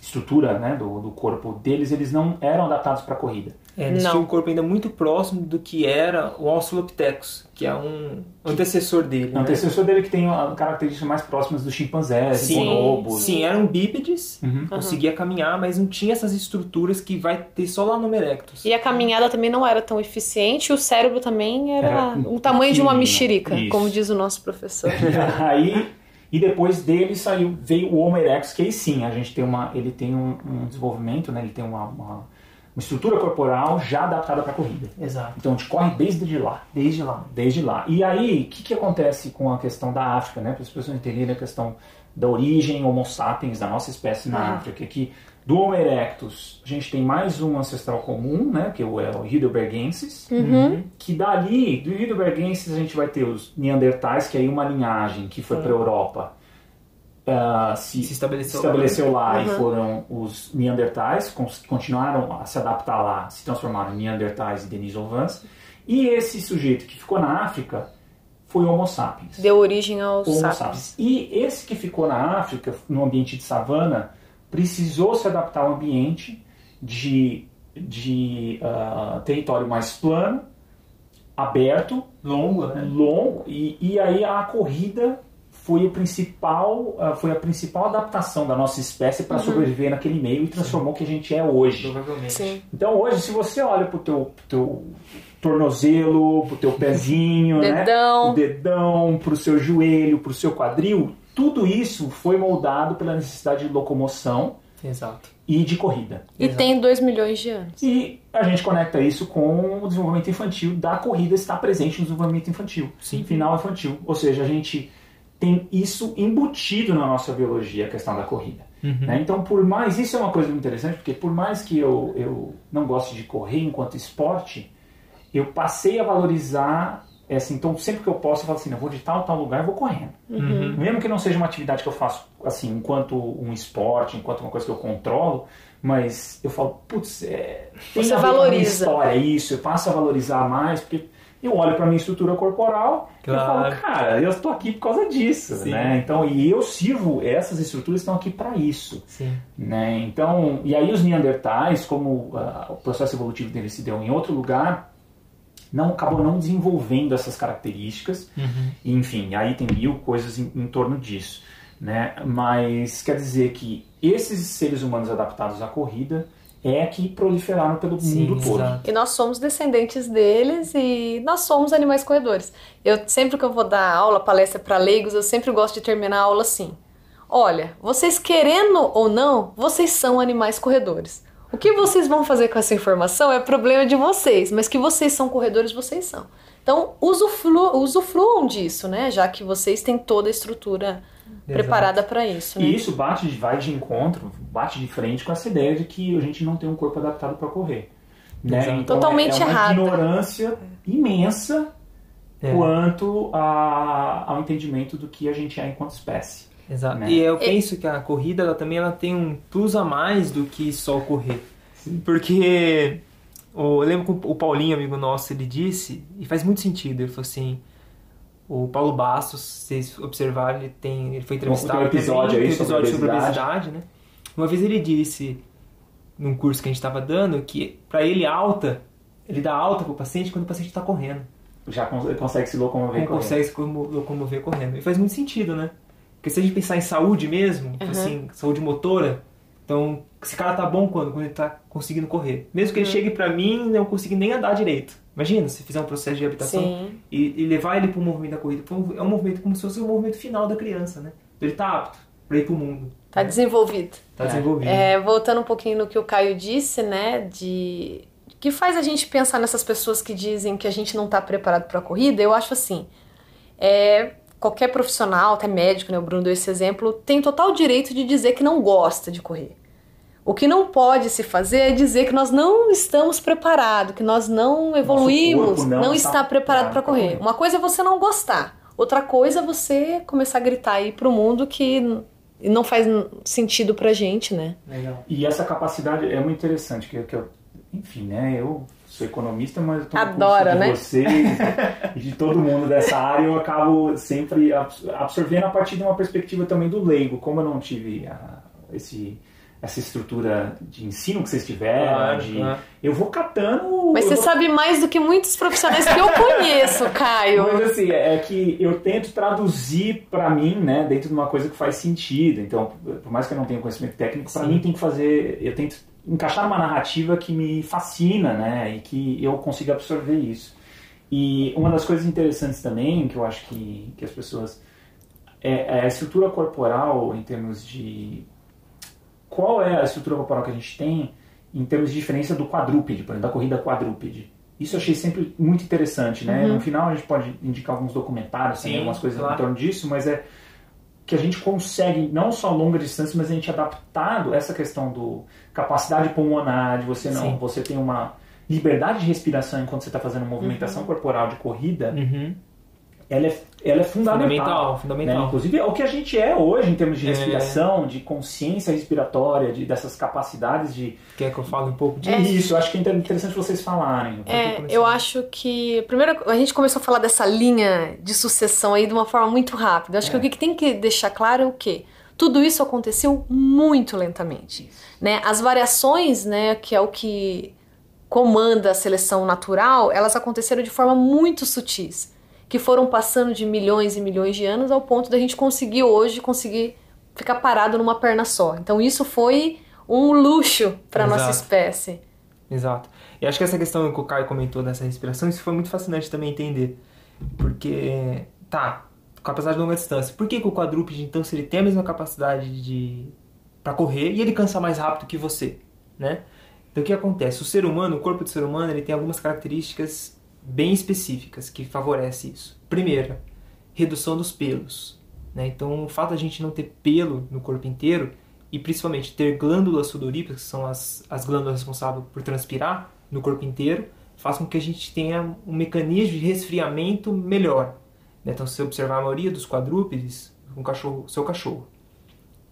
estrutura né, do, do corpo deles, eles não eram adaptados para corrida. É, eles Não. tinham um corpo ainda muito próximo do que era o Australopithecus, que é um antecessor dele. O né? antecessor dele que tem características mais próximas dos chimpanzés, Sim, bonobos. sim, eram bípedes, Uhum. conseguia caminhar, mas não tinha essas estruturas que vai ter só lá no Homo erectus. E a caminhada também não era tão eficiente, e o cérebro também era Era o tamanho de uma mexerica, Isso. como diz o nosso professor. E aí e depois dele saiu veio o Homo erectus que aí sim a gente tem uma ele tem um, um desenvolvimento né ele tem uma, uma, uma estrutura corporal já adaptada para corrida. Exato. então a gente corre desde lá. Desde lá. desde lá. E aí o que, que acontece com a questão da África né? Para as pessoas entenderem a questão da origem Homo sapiens da nossa espécie na Uhum. África que do Homo erectus a gente tem mais um ancestral comum né? Que é o, é o Heidelbergensis. Uhum. que dali, do Heidelbergensis, a gente vai ter os Neandertais, que é aí uma linhagem que foi para a Europa, ah, se, Se estabeleceu se estabeleceu lá e Uhum. foram os Neandertais, continuaram a se adaptar lá, se transformaram em Neandertais e Denisovans. E esse sujeito que ficou na África foi o Homo sapiens. Deu origem aos Homo sapiens. sapiens. E esse que ficou na África, no ambiente de savana, precisou se adaptar ao ambiente de, de ah, território mais plano, aberto, Longo, né? longo, e, e aí a corrida foi, o principal, ah, foi a principal adaptação da nossa espécie Uhum. para sobreviver naquele meio e transformou o que a gente é hoje. Provavelmente. Sim. Então hoje, se você olha pro teu, teu tornozelo, pro teu pezinho, né? Dedão. o dedão, pro seu joelho, pro seu quadril, tudo isso foi moldado pela necessidade de locomoção Exato. e de corrida. E Exato. tem 2 milhões de anos. E a gente conecta isso com o desenvolvimento infantil, da corrida estar presente no desenvolvimento infantil, Sim. final infantil. Ou seja, a gente tem isso embutido na nossa biologia, a questão da corrida. Uhum. né? Então, por mais, isso é uma coisa muito interessante, porque por mais que eu, eu não goste de correr enquanto esporte, eu passei a valorizar essa. Então, sempre que eu posso, eu falo assim: eu vou de tal, tal lugar, eu vou correndo. Uhum. Mesmo que não seja uma atividade que eu faço assim, enquanto um esporte, enquanto uma coisa que eu controlo, mas eu falo, putz, é, tem Você valoriza. história isso, eu passo a valorizar mais, porque eu olho para minha estrutura corporal e eu Claro. falo, cara, eu estou aqui por causa disso, Sim. né? Então, e eu sirvo, essas estruturas estão aqui para isso, Sim. né? Então, e aí os Neandertais, como ah, o processo evolutivo deles se deu em outro lugar, não acabou não desenvolvendo essas características, Uhum. e, enfim, aí tem mil coisas em, em torno disso, né? Mas quer dizer que esses seres humanos adaptados à corrida é que proliferaram pelo Sim, mundo todo. exato. E nós somos descendentes deles e nós somos animais corredores. Eu sempre que eu vou dar aula, palestra para leigos, eu sempre gosto de terminar a aula assim. Olha, vocês querendo ou não, vocês são animais corredores. O que vocês vão fazer com essa informação é problema de vocês, mas que vocês são corredores, vocês são. Então, usufru, usufruam disso, né? Já que vocês têm toda a estrutura preparada para isso. Né? E isso bate, vai de encontro, bate de frente com essa ideia de que a gente não tem um corpo adaptado para correr. Né? Então, Totalmente é uma errada. ignorância imensa É. quanto a- ao entendimento do que a gente é enquanto espécie. Exato. né? E eu penso que a corrida ela também ela tem um plus a mais do que só correr. Porque o, eu lembro que o Paulinho, amigo nosso, ele disse, e faz muito sentido, ele falou assim, o Paulo Bastos, se vocês observarem, ele, tem, ele foi entrevistado Tem um episódio também, aí um sobre episódio sobre obesidade. obesidade, né? Uma vez ele disse, num curso que a gente estava dando, que para ele alta ele dá alta pro paciente quando o paciente está correndo. Já cons- consegue se locomover Não correndo. consegue se como- locomover correndo. E faz muito sentido, né? Porque se a gente pensar em saúde mesmo, assim, saúde motora, então esse cara tá bom quando? Quando ele tá conseguindo correr. Mesmo que ele chegue pra mim e não consiga nem andar direito. Imagina se fizer um processo de reabilitação Sim. e, e levar ele pro movimento da corrida. É um movimento como se fosse o movimento final da criança, né? Ele tá apto pra ir pro mundo. Tá desenvolvido. Tá É. desenvolvido. É, voltando um pouquinho no que o Caio disse, né, de que faz a gente pensar nessas pessoas que dizem que a gente não está preparado para a corrida, eu acho assim, é, qualquer profissional, até médico, né, o Bruno deu esse exemplo, tem total direito de dizer que não gosta de correr. O que não pode se fazer é dizer que nós não estamos preparados, que nós não evoluímos, não não, está está preparado para correr. correr. Uma coisa é você não gostar, outra coisa é você começar a gritar aí pro mundo que não faz sentido pra gente, né? Legal. E essa capacidade é muito interessante, que, que eu, enfim, né, eu sou economista, mas eu tô Adora, curso de né? vocês e de todo mundo dessa área, eu acabo sempre abs- absorvendo a partir de uma perspectiva também do leigo, como eu não tive a- esse essa estrutura de ensino que vocês tiveram, Claro, de, claro. eu vou catando... Mas você vou sabe mais do que muitos profissionais que eu conheço, Caio. Mas assim, é que eu tento traduzir pra mim, né, dentro de uma coisa que faz sentido. Então, por mais que eu não tenha conhecimento técnico, pra Sim. mim tem que fazer, eu tento encaixar uma narrativa que me fascina, né, e que eu consiga absorver isso. E uma das coisas interessantes também, que eu acho que, que as pessoas é, é a estrutura corporal em termos de qual é a estrutura corporal que a gente tem em termos de diferença do quadrúpede, por exemplo, da corrida quadrúpede. Isso eu achei sempre muito interessante, né? No final a gente pode indicar alguns documentários, Sim, algumas coisas claro. em torno disso, mas é que a gente consegue, não só longa distância, mas a gente adaptado essa questão do capacidade pulmonar, de você não, Sim. você tem uma liberdade de respiração enquanto você está fazendo uma movimentação corporal de corrida, Uhum. Ela é, ela é fundamental. Fundamental, né? fundamental. Inclusive é o que a gente é hoje em termos de É. respiração, de consciência respiratória, de, dessas capacidades de. Quer que eu fale um pouco disso? Isso, eu acho que é interessante vocês falarem. É, começar. eu acho que. Primeiro, a gente começou a falar dessa linha de sucessão aí de uma forma muito rápida. Acho que o que tem que deixar claro é o quê? Tudo isso aconteceu muito lentamente. Né? As variações, né, que é o que comanda a seleção natural, elas aconteceram de forma muito sutis, que foram passando de milhões e milhões de anos ao ponto da gente conseguir hoje conseguir ficar parado numa perna só. Então isso foi um luxo para nossa espécie. Exato. E acho que essa questão que o Caio comentou dessa respiração, isso foi muito fascinante também entender. Porque, tá, capacidade de longa distância. Por que, que o quadrúpede, então, se ele tem a mesma capacidade de para correr e ele cansa mais rápido que você, né? Então o que acontece? O ser humano, o corpo do ser humano, ele tem algumas características bem específicas que favorecem isso. Primeira, redução dos pelos. Né? Então o fato da gente não ter pelo no corpo inteiro e principalmente ter glândulas sudoríparas, que são as, as glândulas responsáveis por transpirar no corpo inteiro, faz com que a gente tenha um mecanismo de resfriamento melhor. né? Então se você observar a maioria dos quadrúpedes, um cachorro, seu cachorro,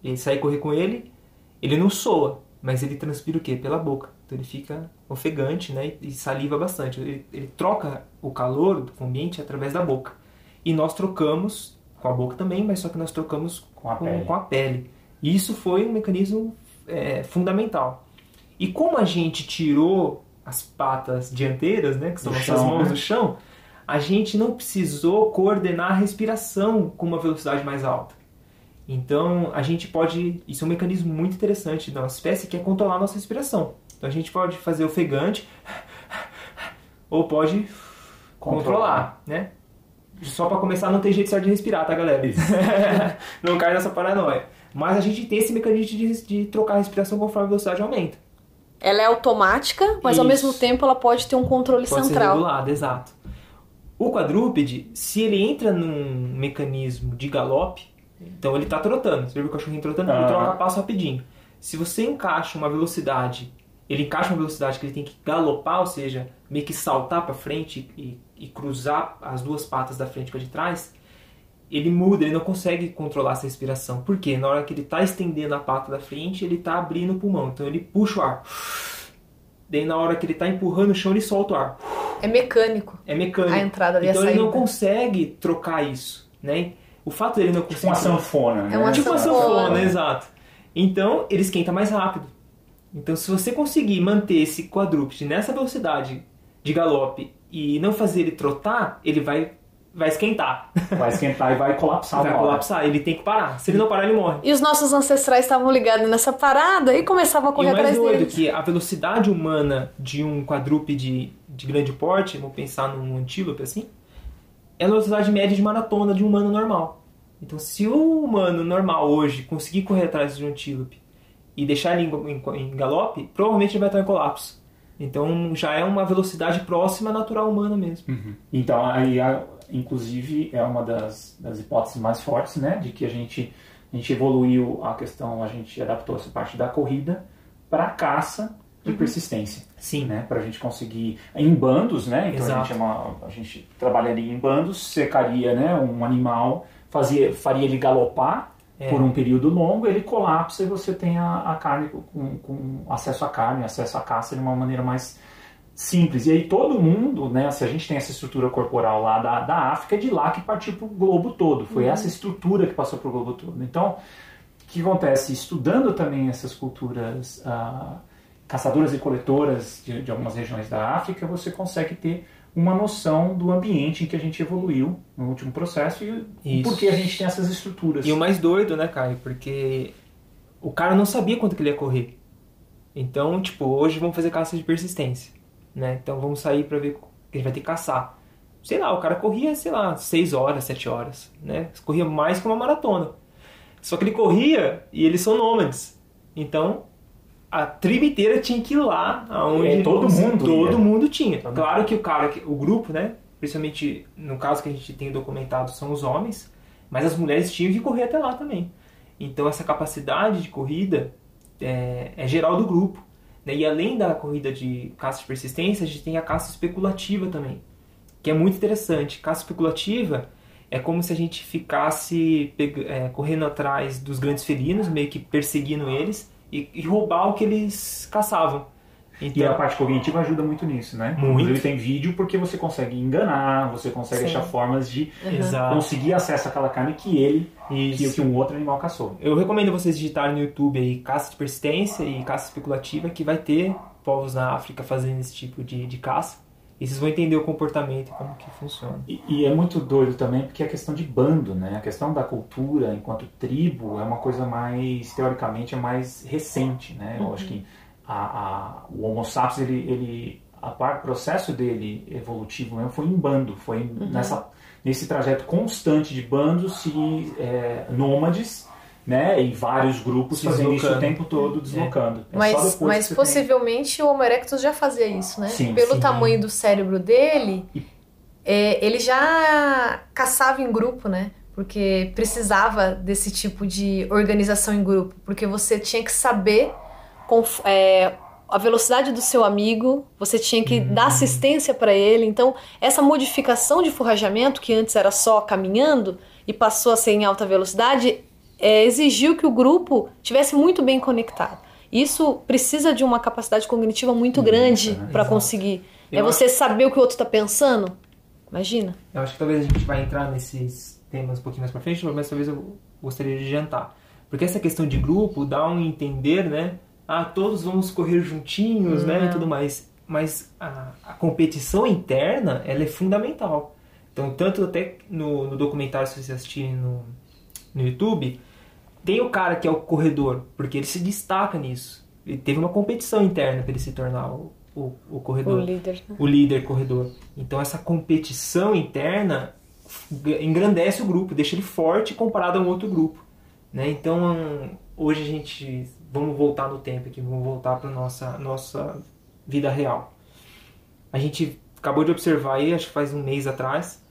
ele sair correr com ele, ele não soa, mas ele transpira o quê? Pela boca. Então ele fica ofegante, né? E saliva bastante. Ele, ele troca o calor do ambiente através da boca. E nós trocamos com a boca também, mas só que nós trocamos Com a pele. com a pele. E isso foi um mecanismo é, fundamental. E como a gente tirou as patas dianteiras, né, que são Do nossas chão, mãos né? do chão, a gente não precisou coordenar a respiração com uma velocidade mais alta. Então, a gente pode. Isso é um mecanismo muito interessante da nossa espécie que é controlar a nossa respiração. Então, a gente pode fazer ofegante ou pode controlar, né? Só para começar, não tem jeito certo de respirar, tá, galera? Isso. não cai nessa paranoia. Mas a gente tem esse mecanismo de, de trocar a respiração conforme a velocidade aumenta. Ela é automática, mas ao Isso. mesmo tempo ela pode ter um controle Pode ser central. regulado, exato. O quadrúpede, se ele entra num mecanismo de galope, então ele está trotando. Você vê o cachorrinho trotando, ele Ah. troca passo rapidinho. Se você encaixa uma velocidade, ele encaixa uma velocidade que ele tem que galopar, ou seja, meio que saltar para frente e, e cruzar as duas patas da frente para de trás, ele muda, ele não consegue controlar essa respiração. Por quê? Na hora que ele está estendendo a pata da frente, ele está abrindo o pulmão. Então ele puxa o ar. Daí na hora que ele está empurrando o chão, ele solta o ar. É mecânico. É mecânico. A entrada e a então ele não consegue trocar isso, né? O fato dele não Tipo conseguir... uma sanfona, né? É uma Tipo uma sanfona. sanfona, exato. Então ele esquenta mais rápido. Então se você conseguir manter esse quadrúpede nessa velocidade de galope e não fazer ele trotar, ele vai vai esquentar. Vai esquentar e vai colapsar. Vai colapsar, ele tem que parar. Se ele não parar, ele morre. E os nossos ancestrais estavam ligados nessa parada e começavam a E correr o mais atrás doido deles. que a velocidade humana de um quadrúpede de grande porte, vamos pensar num antílope assim, é a velocidade média de maratona de um humano normal. Então, se o humano normal hoje conseguir correr atrás de um antílope e deixar ele em, em- em galope, provavelmente ele vai estar em colapso. Então, já é uma velocidade próxima à natural humana mesmo. Então, aí, a- inclusive, é uma das, das hipóteses mais fortes, né? De que a gente, a gente evoluiu a questão, a gente adaptou essa parte da corrida para a caça de persistência. Sim. Né, para a gente conseguir em bandos, né? Então a Exato. gente, é uma- a gente trabalharia em bandos, secaria, né, um animal, fazia, faria ele galopar É. por um período longo, ele colapsa e você tem a, a carne com, com acesso à carne, acesso à caça de uma maneira mais simples. E aí todo mundo, né, se a gente tem essa estrutura corporal lá da, da África, é de lá que partiu para o globo todo. Foi essa estrutura que passou para o globo todo. Então, o que acontece? Estudando também essas culturas ah, caçadoras e coletoras de, de algumas regiões da África, você consegue ter uma noção do ambiente em que a gente evoluiu no último processo e, Isso. por que a gente tem essas estruturas. E o mais doido, né, Caio? Porque o cara não sabia quanto que ele ia correr. Então, tipo, hoje vamos fazer caça de persistência, né? Então vamos sair pra ver que a gente vai ter que caçar. Sei lá, o cara corria, sei lá, 6 horas, 7 horas, né? Corria mais que uma maratona. Só que ele corria e eles são nômades. Então, a tribo inteira tinha que ir lá aonde É, todo mundo todo ia. mundo tinha. Todo claro que o cara, o grupo, né? Principalmente no caso que a gente tem documentado são os homens, mas as mulheres tinham que correr até lá também. Então essa capacidade de corrida é, é geral do grupo. né? E além da corrida de caça de persistência, a gente tem a caça especulativa também, que é muito interessante. Caça especulativa é como se a gente ficasse é, correndo atrás dos grandes felinos, meio que perseguindo eles e, e roubar o que eles caçavam. E Então, a parte cognitiva ajuda muito nisso, né? Muito. Inclusive tem vídeo porque você consegue enganar, você consegue Sim. achar formas de exato. conseguir acesso àquela carne que ele, Isso. que um outro animal caçou. Eu recomendo vocês digitarem no YouTube aí caça de persistência e caça especulativa, que vai ter povos na África fazendo esse tipo de, de caça. E vocês vão entender o comportamento e como que funciona. E, e é muito doido também porque é a questão de bando, né? A questão da cultura enquanto tribo é uma coisa mais, teoricamente, é mais recente, né? Eu acho que a, a- o Homo sapiens, ele, ele a par- o processo dele evolutivo mesmo foi em bando, foi nessa, nesse trajeto constante de bandos e é, nômades, né? E vários grupos fazendo isso o deslocando. tempo todo, deslocando. É só Mas, mas você tem- possivelmente o Homo erectus já fazia isso, né? Sim, Pelo sim. tamanho do cérebro dele, é, ele já caçava em grupo, né? Porque precisava desse tipo de organização em grupo. Porque você tinha que saber conf- é, a velocidade do seu amigo, você tinha que dar assistência para ele. Então, essa modificação de forrajamento, que antes era só caminhando e passou a ser em alta velocidade, é, exigiu que o grupo tivesse muito bem conectado. Isso precisa de uma capacidade cognitiva muito grande né? para conseguir. Eu é você saber o que o outro está pensando. Imagina. Eu acho que talvez a gente vai entrar nesses temas um pouquinho mais pra frente, mas talvez eu gostaria de adiantar. Porque essa questão de grupo dá um entender, né? Ah, todos vamos correr juntinhos, né? E tudo mais. Mas a, a competição interna, ela é fundamental. Então, tanto até no, no documentário, se você assistir no, no YouTube, tem o cara que é o corredor, porque ele se destaca nisso. Ele teve uma competição interna para ele se tornar o, o, o O corredor líder. né? o líder corredor. Então essa competição interna engrandece o grupo, deixa ele forte comparado a um outro grupo, né? Então hoje a gente vamos voltar no tempo aqui, vamos voltar para nossa nossa vida real. A gente acabou de observar aí, acho que faz um mês atrás,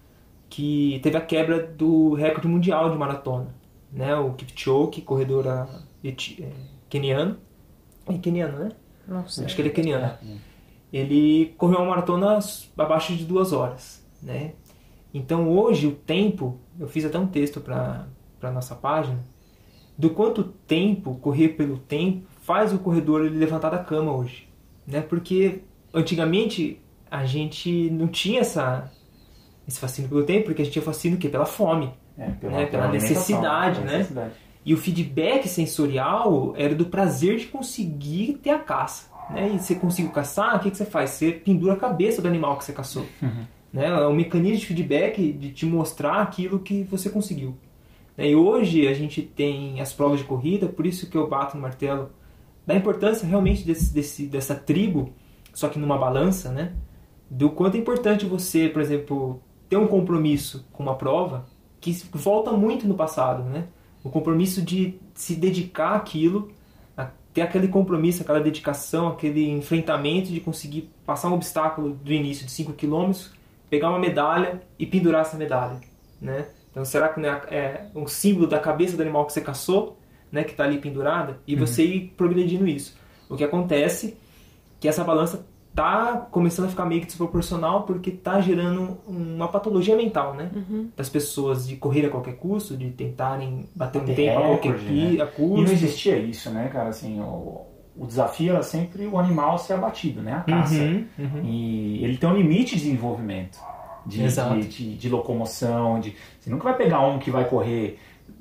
que teve a quebra do recorde mundial de maratona, né? O Kipchoge, corredor ah, eti- eh, keniano, é keniano, né? Não sei. Acho que ele é keniano ele correu uma maratona abaixo de duas horas, né? Então hoje o tempo, eu fiz até um texto para para nossa página, do quanto tempo correr pelo tempo faz o corredor ele levantar da cama hoje, né? Porque antigamente a gente não tinha essa esse fascínio pelo tempo, porque a gente tinha fascínio que pela fome. É, pela, né, pela necessidade, né? necessidade. E o feedback sensorial era do prazer de conseguir ter a caça. né, e você conseguiu caçar, o que, que você faz? Você pendura a cabeça do animal que você caçou. Né? É um mecanismo de feedback de te mostrar aquilo que você conseguiu. Né? E hoje a gente tem as provas de corrida, por isso que eu bato no martelo da importância realmente desse, desse, dessa tribo, só que numa balança, né? Do quanto é importante você, por exemplo, ter um compromisso com uma prova que volta muito no passado, né? O compromisso de se dedicar àquilo, a ter aquele compromisso, aquela dedicação, aquele enfrentamento de conseguir passar um obstáculo do início de 5 km, pegar uma medalha e pendurar essa medalha, né? Então, será que é, é um símbolo da cabeça do animal que você caçou, né, que está ali pendurada, e você ir progredindo isso? O que acontece que essa balança tá começando a ficar meio que desproporcional porque tá gerando uma patologia mental, né? Das pessoas de correr a qualquer custo, de tentarem bater um tempo a qualquer recorde, né? a custo. E não existia isso, né, cara? Assim, o, o desafio era sempre o animal ser abatido, né? A caça. Uhum, uhum. E ele tem um limite de desenvolvimento, de, de, de- de locomoção. De, você nunca vai pegar um que vai correr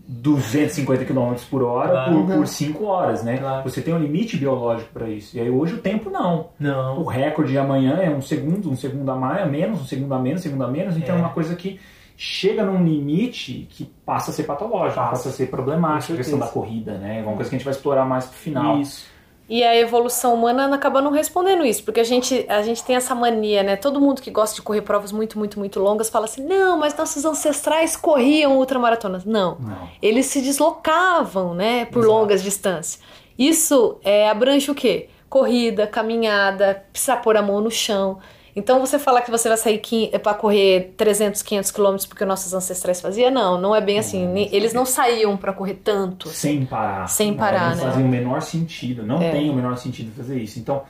250 km por hora Claro. por 5 horas, né? Claro. Você tem um limite biológico para isso. E aí hoje o tempo não. O Não. recorde de amanhã é um segundo, um segundo a mais, a menos, um segundo a menos, um segundo a menos. Então é, É. uma coisa que chega num limite que passa a ser patológico, Passa. passa, a ser problemático, a questão da corrida, né? É uma coisa que a gente vai explorar mais pro final. Isso. E a evolução humana acaba não respondendo isso, porque a gente, a gente tem essa mania, né? Todo mundo que gosta de correr provas muito, muito, muito longas fala assim: não, mas nossos ancestrais corriam ultramaratonas. Não. Não. Eles se deslocavam, né, por Exato. longas distâncias. Isso é, abrange o quê? Corrida, caminhada, precisar pôr a mão no chão. Então você falar que você vai sair para correr 300, 500 quilômetros porque nossos ancestrais faziam, não, não é bem assim. Eles não saíam para correr tanto. Sem parar. Sem Não, parar, Não né? fazia o menor sentido. Não É. tem o menor sentido fazer isso. Então,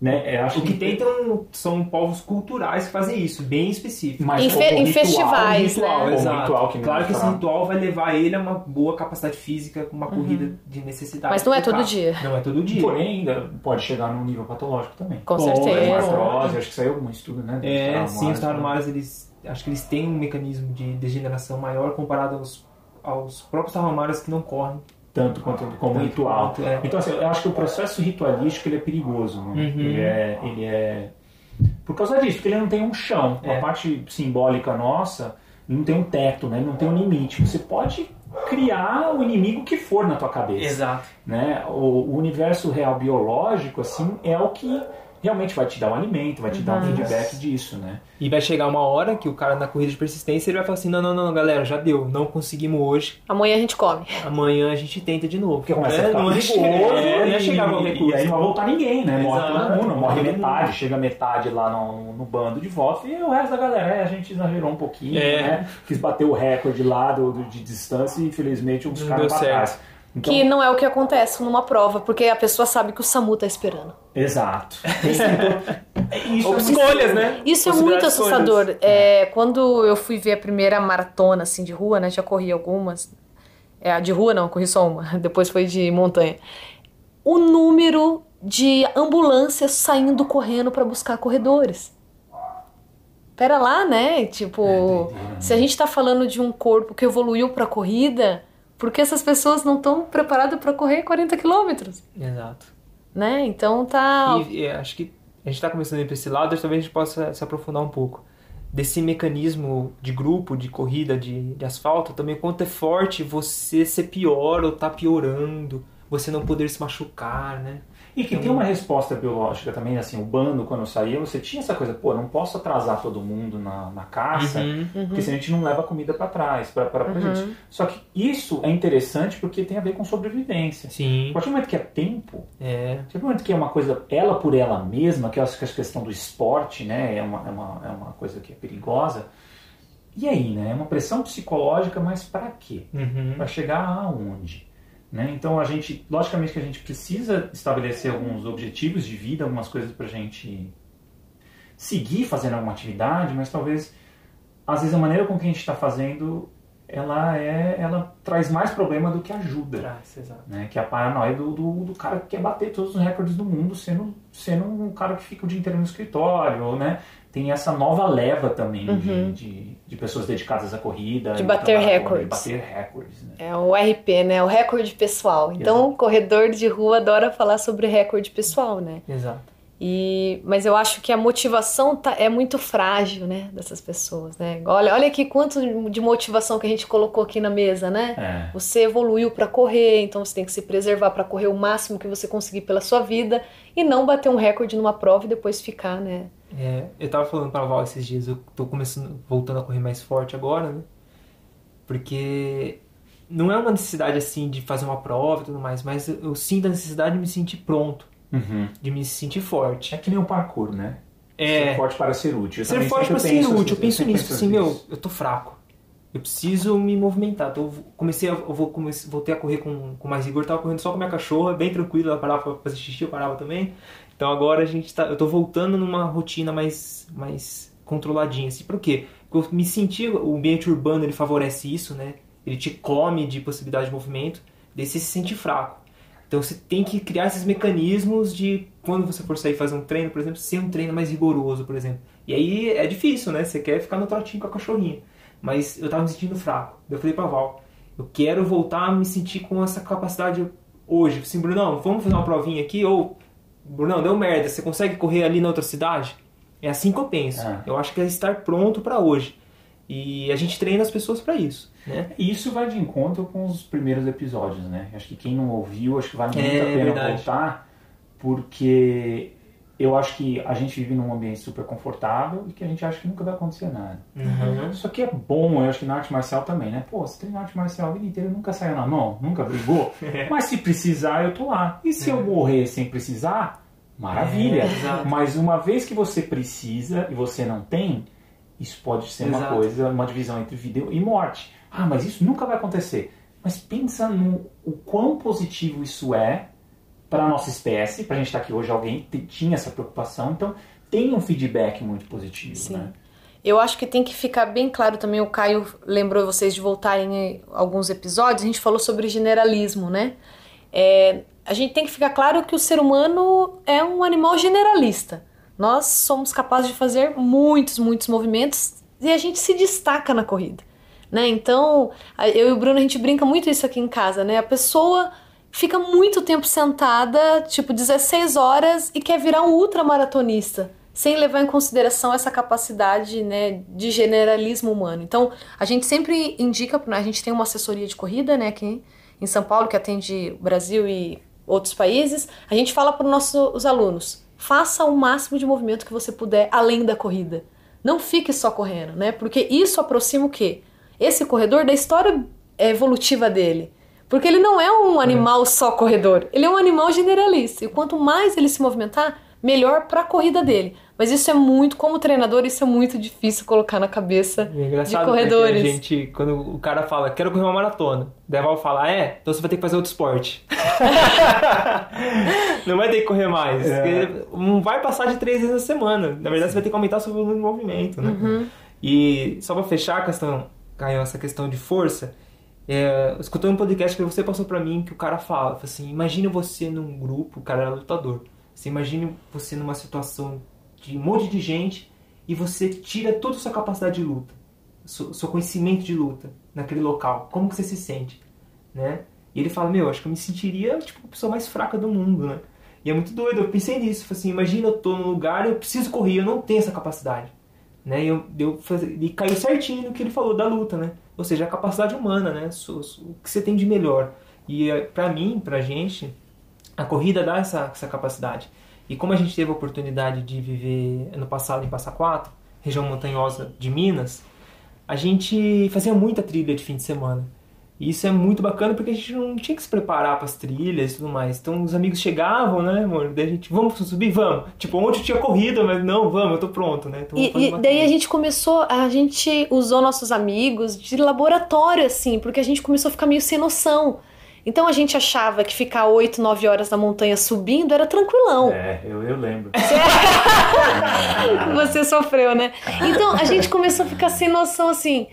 né, acho O que tem então, são povos culturais que fazem isso, bem específico. Mas Em fe- em ritual, festivais, ritual, né? Exato. ritual que claro que esse ritual vai levar ele a uma boa capacidade física, uma corrida de necessidade. Mas não é todo dia. Não é todo dia. Porém, ainda pode chegar num nível patológico também. Com Pode, certeza. Artrose, acho que saiu algum estudo, né? É, sim, os né? tarahumaras, eles, acho que eles têm um mecanismo de degeneração maior comparado aos, aos próprios tarahumaras que não correm. Tanto quanto como Tanto ritual. quanto, é. Então, assim, eu acho que o processo ritualístico ele é perigoso. Né? Uhum. Ele, é, ele é. Por causa disso, porque ele não tem um chão. É. A parte simbólica nossa não tem um teto, né? Ele não tem um limite. Você pode criar o inimigo que for na tua cabeça. Exato. né? O, o universo real biológico, assim, é o que realmente vai te dar um alimento, vai te dar um feedback disso, né? E vai chegar uma hora que o cara na corrida de persistência ele vai falar assim: não, não, não, galera, já deu, não conseguimos hoje, Amanhã a gente come. amanhã a gente tenta de novo. Porque começa É, a ficar não é perigoso, é e, chegar qualquer e custo. aí não vai voltar ninguém, né? Morre Exato, todo mundo, morre metade, chega metade lá no, no bando de volta e o resto da galera, é, a gente exagerou um pouquinho, É. né? Quis bater o recorde lá do, do- de distância e infelizmente os Não caras pra certo. trás. Então, Que não é o que acontece numa prova, porque a pessoa sabe que o SAMU tá esperando. Exato. Isso Ou é muito- escolhas, né? Isso é muito assustador. É, quando eu fui ver a primeira maratona assim de rua, né? Já corri algumas. É, a de rua não, corri só uma. Depois foi de montanha. O número de ambulâncias saindo correndo para buscar corredores. Pera lá, né? Tipo, né? se a gente tá falando de um corpo que evoluiu para corrida, por que essas pessoas não estão preparadas para correr 40 quilômetros? Exato. Né? Então tá. E, e acho que a gente está começando a ir para esse lado, talvez a gente possa se aprofundar um pouco. Desse mecanismo de grupo, de corrida, de, de asfalto, também quanto é forte você ser pior ou tá piorando, você não poder se machucar, né? E que tem uma resposta biológica também, assim, o bando quando saía, você tinha essa coisa, pô, não posso atrasar todo mundo na, na caça, Uhum. porque senão a gente não leva comida pra trás, pra, pra, pra gente. Só que isso é interessante porque tem a ver com sobrevivência. Sim, A partir do momento que é tempo, é. a partir do momento que é uma coisa ela por ela mesma, que eu acho que a questão do esporte, né, é uma, é uma, é uma coisa que é perigosa, e aí, né, é uma pressão psicológica, mas pra quê? Uhum. Para chegar aonde? Né? Então a gente, logicamente que a gente precisa estabelecer alguns objetivos de vida, algumas coisas para a gente seguir fazendo alguma atividade, mas talvez às vezes a maneira com que a gente está fazendo ela é ela traz mais problema do que ajuda. Traz, exato. Né? Que é a paranoia do, do, do cara que quer bater todos os recordes do mundo, sendo, sendo um cara que fica o dia inteiro no escritório, né? Tem essa nova leva também de, de, de pessoas dedicadas à corrida. De bater trabalhar- recordes. De bater recordes, né? É o RP, né? O recorde pessoal. Então, o corredor de rua adora falar sobre recorde pessoal, né? Exato. E, mas eu acho que a motivação tá, é muito frágil, né, dessas pessoas, né? Olha, olha aqui quanto de motivação que a gente colocou aqui na mesa, né? É. Você evoluiu para correr, então você tem que se preservar para correr o máximo que você conseguir pela sua vida e não bater um recorde numa prova e depois ficar, né? É, eu tava falando pra Val esses dias, eu tô começando, voltando a correr mais forte agora, né? Porque não é uma necessidade assim de fazer uma prova e tudo mais, mas eu, eu sinto a necessidade de me sentir pronto, Uhum. de me sentir forte. É que nem o parkour, né? É, Ser forte para ser útil. Eu ser forte pra ser útil. Eu penso sempre nisso, assim, meu, eu tô fraco. Eu preciso me movimentar. Tô, comecei a, eu vou, comecei, voltei a correr com, com mais rigor, tava correndo só com minha cachorra, bem tranquilo, ela parava pra fazer xixi, eu parava também. Então agora a gente tá, eu tô voltando numa rotina mais, mais controladinha, assim, por quê? Porque eu me senti, o ambiente urbano ele favorece isso, né? Ele te come de possibilidade de movimento, daí você se sente fraco. Então você tem que criar esses mecanismos de quando você for sair fazer um treino, por exemplo, ser um treino mais rigoroso, por exemplo. E aí é difícil, né? Você quer ficar no trotinho com a cachorrinha. Mas eu tava me sentindo fraco. Eu falei pra Val, eu quero voltar a me sentir com essa capacidade hoje. Assim, Brunão, vamos fazer uma provinha aqui? Ou, Brunão, deu merda, você consegue correr ali na outra cidade? É assim que eu penso. É. Eu acho que é estar pronto pra hoje. E a gente treina as pessoas pra isso, né? E Isso vai de encontro com os primeiros episódios, né? Acho que quem não ouviu, acho que vale muito É, a pena verdade. voltar, porque eu acho que a gente vive num ambiente super confortável e que a gente acha que nunca vai acontecer nada. Uhum. Isso aqui é bom, eu acho que na arte marcial também, né? Pô, você treina arte marcial a vida inteira, nunca saiu na mão, nunca brigou. Mas se precisar, eu tô lá. E se eu morrer sem precisar, maravilha. É. Mas uma vez que você precisa e você não tem, isso pode ser uma Exato. coisa, uma divisão entre vida e morte. Ah, mas isso nunca vai acontecer. Mas pensa no o quão positivo isso é para a nossa espécie, para a gente estar aqui hoje, alguém tinha essa preocupação, então tem um feedback muito positivo, Sim. né? Eu acho que tem que ficar bem claro também, o Caio lembrou vocês de voltarem em alguns episódios, a gente falou sobre generalismo, né? É, a gente tem que ficar claro que o ser humano é um animal generalista. Nós somos capazes de fazer muitos, muitos movimentos e a gente se destaca na corrida, né? Então, eu e o Bruno, a gente brinca muito isso aqui em casa, né? A pessoa fica muito tempo sentada, tipo 16 horas, e quer virar um ultramaratonista, sem levar em consideração essa capacidade né, de generalismo humano. Então, a gente sempre indica, a gente tem uma assessoria de corrida né, aqui em São Paulo, que atende o Brasil e outros países, a gente fala para os nossos alunos, faça o máximo de movimento que você puder além da corrida. Não fique só correndo, né? Porque isso aproxima o quê? Esse corredor da história evolutiva dele. Porque ele não é um animal só corredor, ele é um animal generalista. E quanto mais ele se movimentar, melhor para a corrida dele. Mas isso é muito, como treinador, isso é muito difícil colocar na cabeça É de corredores. a gente, quando o cara fala, quero correr uma maratona, daí a Val fala, é, então você vai ter que fazer outro esporte. não vai ter que correr mais. É. Não vai passar de três vezes na semana. Na verdade, você vai ter que aumentar seu volume de movimento, né? Uhum. E só pra fechar a questão, Caio, essa questão de força, é, escutando um podcast que você passou pra mim, que o cara fala, assim, imagine você num grupo, o cara era lutador, você imagine você numa situação de um monte de gente e você tira toda a sua capacidade de luta, seu, seu conhecimento de luta naquele local, como que você se sente, né? E ele fala, meu, acho que eu me sentiria tipo a pessoa mais fraca do mundo, né? E é muito doido, eu pensei nisso, assim, imagina eu tô num lugar, eu preciso correr, eu não tenho essa capacidade né? E, eu, eu faz- e caiu certinho no que ele falou da luta, né? Ou seja, a capacidade humana, né? O que você tem de melhor. E eh, pra mim, pra gente, a corrida dá essa, essa capacidade. E como a gente teve a oportunidade de viver ano passado em Passa Quatro, região montanhosa de Minas, a gente fazia muita trilha de fim de semana. E isso é muito bacana porque a gente não tinha que se preparar para as trilhas e tudo mais. Então os amigos chegavam, né, amor? Daí a gente, vamos subir? Vamos. Tipo, ontem eu tinha corrida, mas não, vamos, eu tô pronto, né? Então, E, e daí a trilha. gente começou, a gente usou nossos amigos de laboratório, assim, porque a gente começou a ficar meio sem noção. Então a gente achava que ficar 8, 9 horas na montanha subindo era tranquilão. É, eu, eu lembro. Você sofreu, né? Então a gente começou a ficar sem noção assim.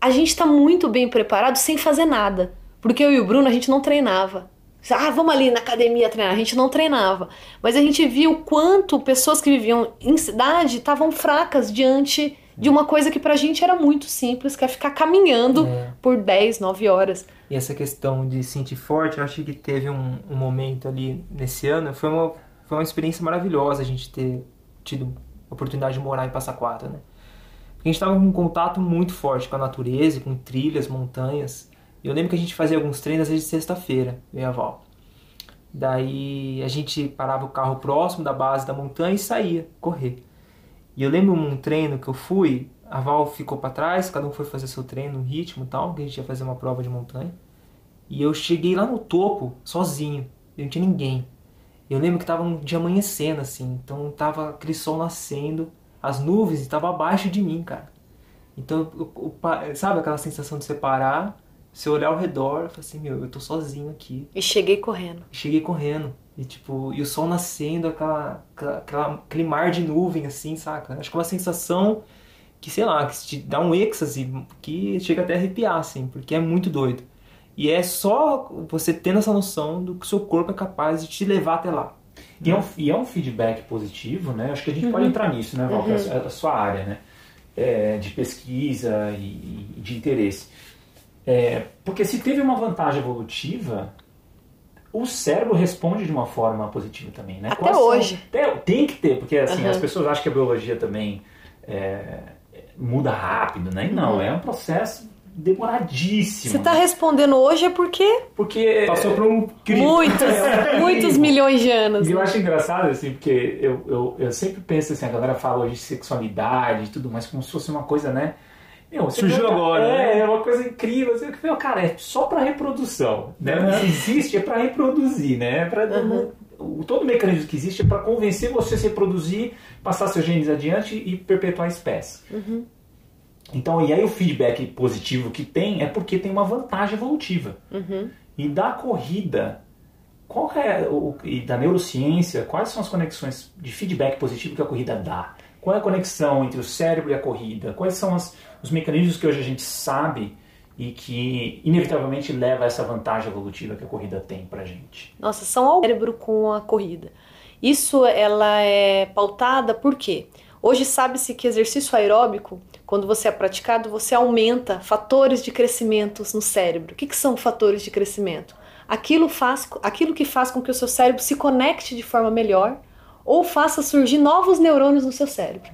A gente está muito bem preparado sem fazer nada. Porque eu e o Bruno, a gente não treinava. Ah, vamos ali na academia treinar. A gente não treinava. Mas a gente viu o quanto pessoas que viviam em cidade estavam fracas diante de uma coisa que pra gente era muito simples, que é ficar caminhando É. por 10, 9 horas. E essa questão de se sentir forte, eu acho que teve um, um momento ali nesse ano, foi uma, foi uma experiência maravilhosa a gente ter tido a oportunidade de morar em Passa Quatro, né? A gente estava com um contato muito forte com a natureza, com trilhas, montanhas. Eu lembro que a gente fazia alguns treinos às vezes sexta-feira, eu e a Val. Daí a gente parava o carro próximo da base da montanha e saía correr. E eu lembro um treino que eu fui, a Val ficou para trás, cada um foi fazer seu treino, um ritmo e tal, que a gente ia fazer uma prova de montanha. E eu cheguei lá no topo, sozinho, não tinha ninguém. Eu lembro que tava um dia amanhecendo, assim, então tava aquele sol nascendo, as nuvens estavam abaixo de mim, cara. Então, o pa- sabe aquela sensação de você parar, você olhar ao redor, e falar assim, meu, eu tô sozinho aqui. E cheguei correndo. Cheguei correndo. E tipo, e o sol nascendo, aquela, aquela, aquela- aquele mar de nuvem, assim, saca? Acho que é uma sensação que, sei lá, que te dá um êxtase, que chega até a arrepiar, assim, porque é muito doido. E é só você tendo essa noção do que o seu corpo é capaz de te levar até lá. E é, um, e é um feedback positivo, né? Acho que a gente pode entrar nisso, né, Val? é a- a sua área, né? É, de pesquisa e, e de interesse. É, porque se teve uma vantagem evolutiva, o cérebro responde de uma forma positiva também, né? Até Quais são- hoje. até- tem que ter, porque assim, Uhum. as pessoas acham que a biologia também é, muda rápido, né? E não, é um processo demoradíssimo. Se tá né? respondendo hoje é porque Porque Passou por um crime. muitos, muitos milhões de anos. E eu né? acho engraçado, assim, porque eu, eu, eu sempre penso assim, a galera fala hoje de sexualidade e tudo mais, como se fosse uma coisa, né? Meu, você Surgiu pergunta- agora, É, né? é uma coisa incrível. Assim, que, meu, cara, é só pra reprodução, né? Uhum. Se existe, é pra reproduzir, né? É pra, o, todo mecanismo que existe é pra convencer você a se reproduzir, passar seus genes adiante e perpetuar a espécie. Então, e aí o feedback positivo que tem é porque tem uma vantagem evolutiva. E da corrida, qual é o, e da neurociência, quais são as conexões de feedback positivo que a corrida dá? Qual é a conexão entre o cérebro e a corrida? Quais são as- os mecanismos que hoje a gente sabe e que inevitavelmente leva a essa vantagem evolutiva que a corrida tem pra gente? Nossa, são ao cérebro com a corrida. Isso ela é pautada por quê? Hoje sabe-se que exercício aeróbico, quando você é praticado, você aumenta fatores de crescimento no cérebro. O que, que são fatores de crescimento? Aquilo, faz, aquilo que faz com que o seu cérebro se conecte de forma melhor ou faça surgir novos neurônios no seu cérebro.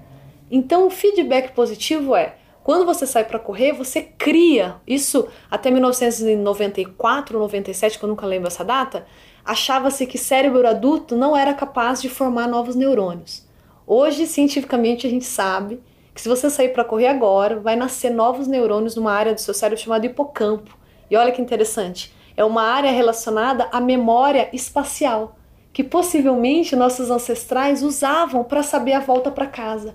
Então, o feedback positivo é quando você sai para correr, você cria. Isso até 1994, 97, que eu nunca lembro essa data, achava-se que cérebro adulto não era capaz de formar novos neurônios. Hoje, cientificamente, a gente sabe que se você sair para correr agora, vai nascer novos neurônios numa área do seu cérebro chamada hipocampo. E olha que interessante, é uma área relacionada à memória espacial, que possivelmente nossos ancestrais usavam para saber a volta para casa.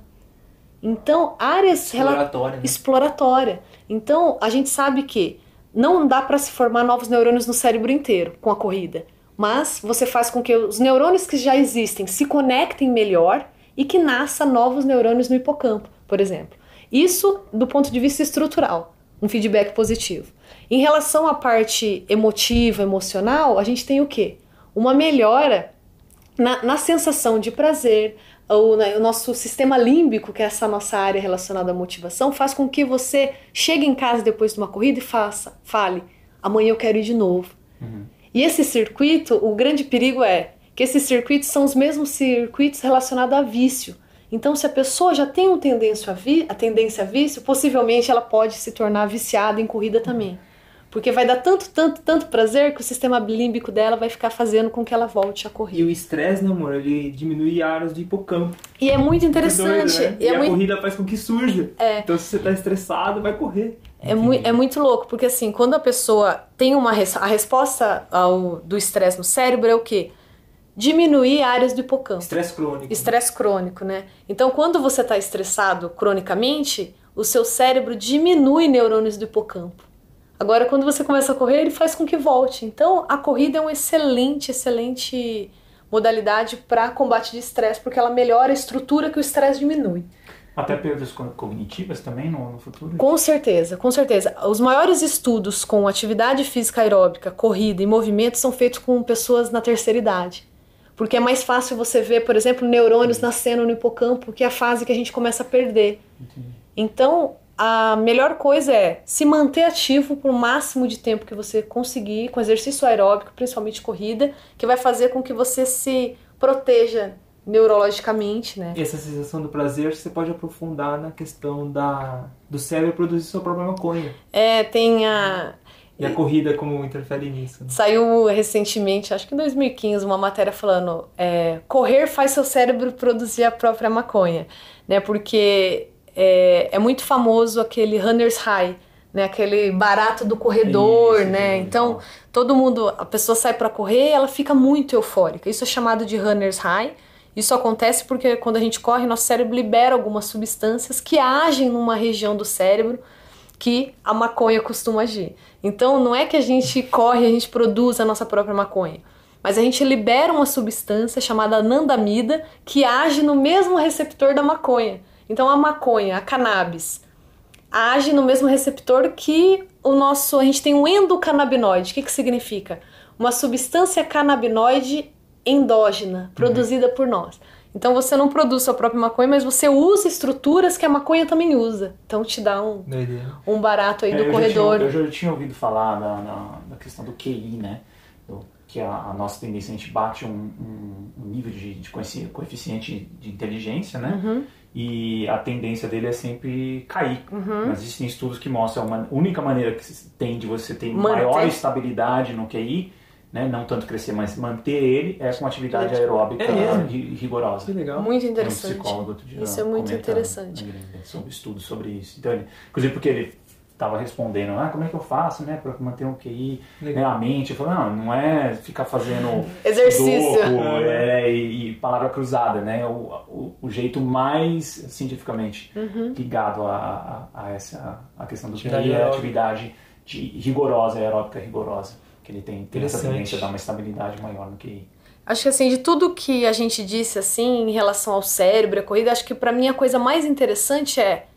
Então, áreas Exploratória, né? exploratória. Então, a gente sabe que não dá para se formar novos neurônios no cérebro inteiro com a corrida, mas você faz com que os neurônios que já existem se conectem melhor e que nasça novos neurônios no hipocampo, por exemplo. Isso do ponto de vista estrutural, um feedback positivo. Em relação à parte emotiva, emocional, a gente tem o quê? Uma melhora na, na sensação de prazer, o, né, o nosso sistema límbico, que é essa nossa área relacionada à motivação, faz com que você chegue em casa depois de uma corrida e faça, fale, amanhã eu quero ir de novo. E esse circuito, o grande perigo é que esses circuitos são os mesmos circuitos relacionados a vício. Então, se a pessoa já tem um tendência a, vi, a tendência a vício, possivelmente ela pode se tornar viciada em corrida também. Porque vai dar tanto, tanto, tanto prazer que o sistema límbico dela vai ficar fazendo com que ela volte a correr. E o estresse, né, amor? Ele diminui áreas do hipocampo. E é muito interessante. Doido, né? e E, é a muito, corrida faz com que surja. É. Então, se você tá estressado, vai correr. é, mui- é muito louco, porque assim, quando a pessoa tem uma. res- A resposta ao, do estresse no cérebro é o quê? Diminuir áreas do hipocampo. Estresse crônico. Estresse crônico, né? Então, quando você está estressado cronicamente, o seu cérebro diminui neurônios do hipocampo. Agora, quando você começa a correr, ele faz com que volte. Então, a corrida é uma excelente, excelente modalidade para combate de estresse, porque ela melhora a estrutura que o estresse diminui. Até perdas cognitivas também no, no, futuro? Com certeza, com certeza. Os maiores estudos com atividade física aeróbica, corrida e movimento são feitos com pessoas na terceira idade. Porque é mais fácil você ver, por exemplo, neurônios nascendo no hipocampo, que é a fase que a gente começa a perder. Entendi. Então, a melhor coisa é se manter ativo por o máximo de tempo que você conseguir, com exercício aeróbico, principalmente corrida, que vai fazer com que você se proteja neurologicamente, né? E essa sensação do prazer você pode aprofundar na questão da do cérebro produzir sua própria maconha. É, tem a e a corrida como interfere nisso? Né? Saiu recentemente, acho que em 2015, uma matéria falando é, correr faz seu cérebro produzir a própria maconha, né? Porque é, é muito famoso aquele runner's high, né? Aquele barato do corredor, Isso, né? Então todo mundo, a pessoa sai para correr, ela fica muito eufórica. Isso é chamado de runner's high. Isso acontece porque quando a gente corre, nosso cérebro libera algumas substâncias que agem numa região do cérebro que a maconha costuma agir. Então não é que a gente corre, a gente produz a nossa própria maconha, mas a gente libera uma substância chamada anandamida que age no mesmo receptor da maconha. Então a maconha, a cannabis, age no mesmo receptor que o nosso. A gente tem um endocannabinoide. O que, que significa? Uma substância canabinoide endógena, produzida uhum. por nós. Então você não produz sua própria maconha, mas você usa estruturas que a maconha também usa. Então te dá um, um barato aí é, do eu corredor. Já tinha, eu já tinha ouvido falar da, da, da questão do QI, né? Do, que a, a, nossa tendência, a gente bate um, um, um nível de, de coeficiente de inteligência, né? Uhum. E a tendência dele é sempre cair. Uhum. Mas existem estudos que mostram a única maneira que tem de você ter Manter. maior estabilidade no QI né? não tanto crescer, mas manter ele é com atividade aeróbica é rigorosa. Que legal. Muito interessante. Um psicólogo outro dia isso é muito interessante. Sobre estudos sobre isso. Então, ele, inclusive porque ele estava respondendo, ah, como é que eu faço, né, para manter um QI, né, a mente. Eu falei, não, não é ficar fazendo exercício é, e, e, palavra cruzada, né, o, o, o jeito mais cientificamente uhum. ligado a, a, a, essa a questão do QI é a atividade de, rigorosa, aeróbica rigorosa que ele tem, tem essa tendência a dar uma estabilidade maior no QI. Acho que assim, de tudo que a gente disse assim em relação ao cérebro, a corrida, acho que para mim a coisa mais interessante é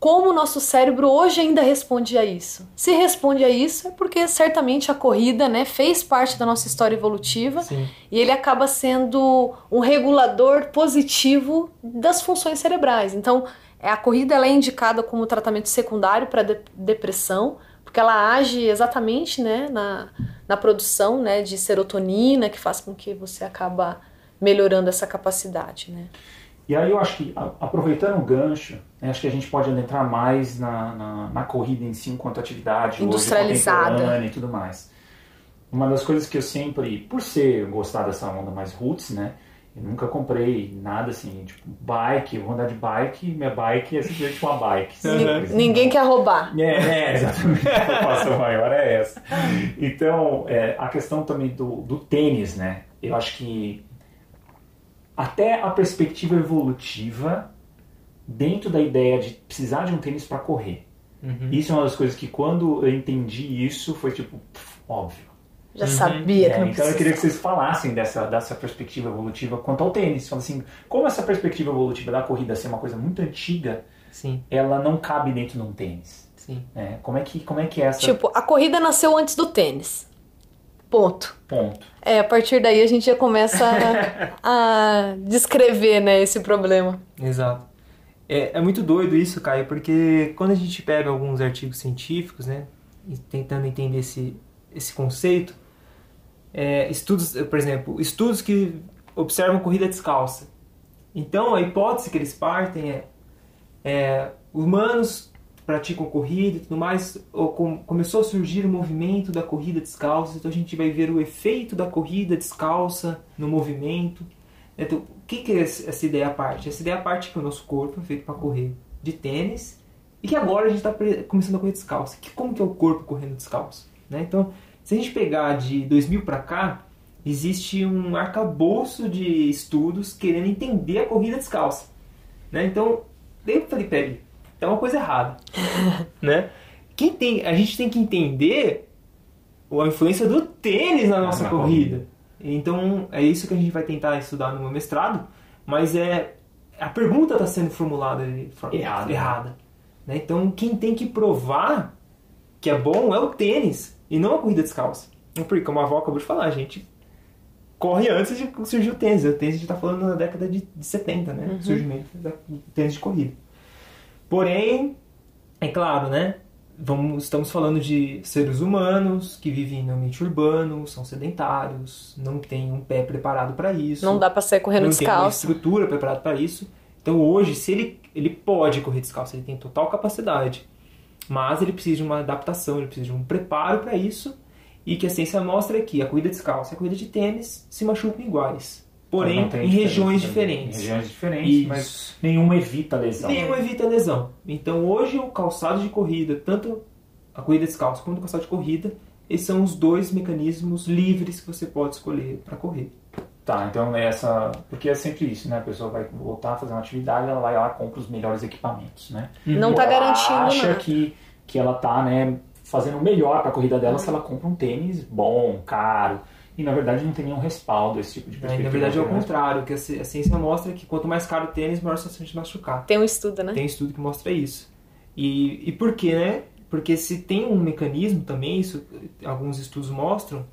como o nosso cérebro hoje ainda responde a isso. Se responde a isso é porque certamente a corrida, né, fez parte da nossa história evolutiva Sim. e ele acaba sendo um regulador positivo das funções cerebrais. Então, é, a corrida ela é indicada como tratamento secundário para de depressão, porque ela age exatamente né, na, na produção né, de serotonina, que faz com que você acaba melhorando essa capacidade. Né? E aí eu acho que, aproveitando o gancho, né, acho que a gente pode adentrar mais na, na, na corrida em si enquanto atividade industrializada e tudo mais. Uma das coisas que eu sempre, por ser gostar dessa onda mais roots, né, eu nunca comprei nada assim, tipo, bike, vou andar de bike, minha bike é simplesmente uma bike. Ninguém quer roubar. É, é exatamente. a preocupação maior é essa. Então, é, a questão também do, do tênis, né? Eu acho que até a perspectiva evolutiva dentro da ideia de precisar de um tênis para correr. Uhum. Isso é uma das coisas que quando eu entendi isso foi tipo, pff, óbvio já uhum. sabia que é, Então eu queria que vocês falassem dessa, dessa perspectiva evolutiva quanto ao tênis. Falando assim, como essa perspectiva evolutiva da corrida ser uma coisa muito antiga, Sim. ela não cabe dentro de um tênis. Sim. É, como, é que, como é que é essa... Tipo, a corrida nasceu antes do tênis. Ponto. Ponto. É, a partir daí a gente já começa a, a descrever né, esse problema. Exato. É, é muito doido isso, Caio, porque quando a gente pega alguns artigos científicos, né, tentando entender esse, esse conceito, é, estudos, por exemplo, estudos que observam corrida descalça. Então, a hipótese que eles partem é, é humanos praticam corrida e tudo mais, com, começou a surgir o movimento da corrida descalça, então a gente vai ver o efeito da corrida descalça no movimento. Então, o que, que é essa ideia parte? Essa ideia parte que o nosso corpo é feito para correr de tênis e que agora a gente está começando a correr descalço. Que, como que é o corpo correndo descalço? Né? Então, se a gente pegar de 2000 para cá, existe um arcabouço de estudos querendo entender a corrida descalça. Né? Então, eu falei, peraí, é uma coisa errada. né? Quem tem, a gente tem que entender a influência do tênis na nossa corrida. Então, é isso que a gente vai tentar estudar no meu mestrado, mas é a pergunta está sendo formulada de forma Errada. errada. né? Então, quem tem que provar que é bom é o tênis e não a corrida descalça. Porque, como a avó acabou de falar, a gente corre antes de surgir o tênis. O tênis a gente está falando na década de, de 70, né? Surgimento do tênis de corrida. Porém, é claro, né? Vamos, estamos falando de seres humanos que vivem no ambiente urbano, são sedentários, não têm um pé preparado para isso Não dá pra sair correndo não tem uma descalço. estrutura preparada para isso. Então hoje, se ele, ele pode correr descalço, ele tem total capacidade, mas ele precisa de uma adaptação, ele precisa de um preparo para isso. E que a ciência mostra é que a corrida descalça e a corrida de tênis se machucam iguais, porém em regiões diferentes. Em regiões diferentes, Isso. mas nenhuma evita a lesão. Nenhum evita lesão. Então hoje o calçado de corrida, tanto a corrida descalça quanto o calçado de corrida, esses são os dois mecanismos livres que você pode escolher para correr. Tá, então é essa. Porque é sempre isso, né? A pessoa vai voltar a fazer uma atividade, ela vai lá e compra os melhores equipamentos, né? Não tá Ela garantindo acha nada. que, que ela tá, né, fazendo o melhor para a corrida dela se ela compra um tênis bom, caro. E na verdade não tem nenhum respaldo esse tipo de É, perspectiva. na verdade é o né? contrário, que a ci- a ciência mostra que quanto mais caro o tênis, maior a chance de machucar. Tem um estudo, né? Tem estudo que mostra isso. E, e por quê, né? Porque se tem um mecanismo também, isso alguns estudos mostram,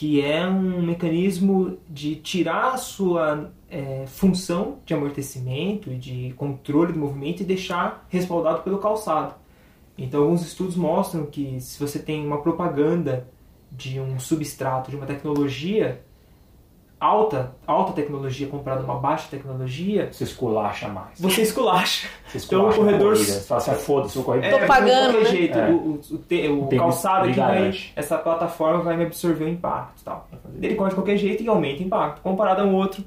que é um mecanismo de tirar a sua é, função de amortecimento e de controle do movimento e deixar respaldado pelo calçado. Então, alguns estudos mostram que se você tem uma propaganda de um substrato, de uma tecnologia alta, alta tecnologia comparada a uma baixa tecnologia, Você esculacha mais. você esculacha. Você Então, o esculacha corredor-. Você fala assim, ah, foda-se, eu correr. Tô É, pagando, de qualquer né? jeito, É. o, o, o te- o calçado que vai, essa plataforma vai me absorver o impacto e tal. Ele corre de qualquer jeito e aumenta o impacto, comparado a um outro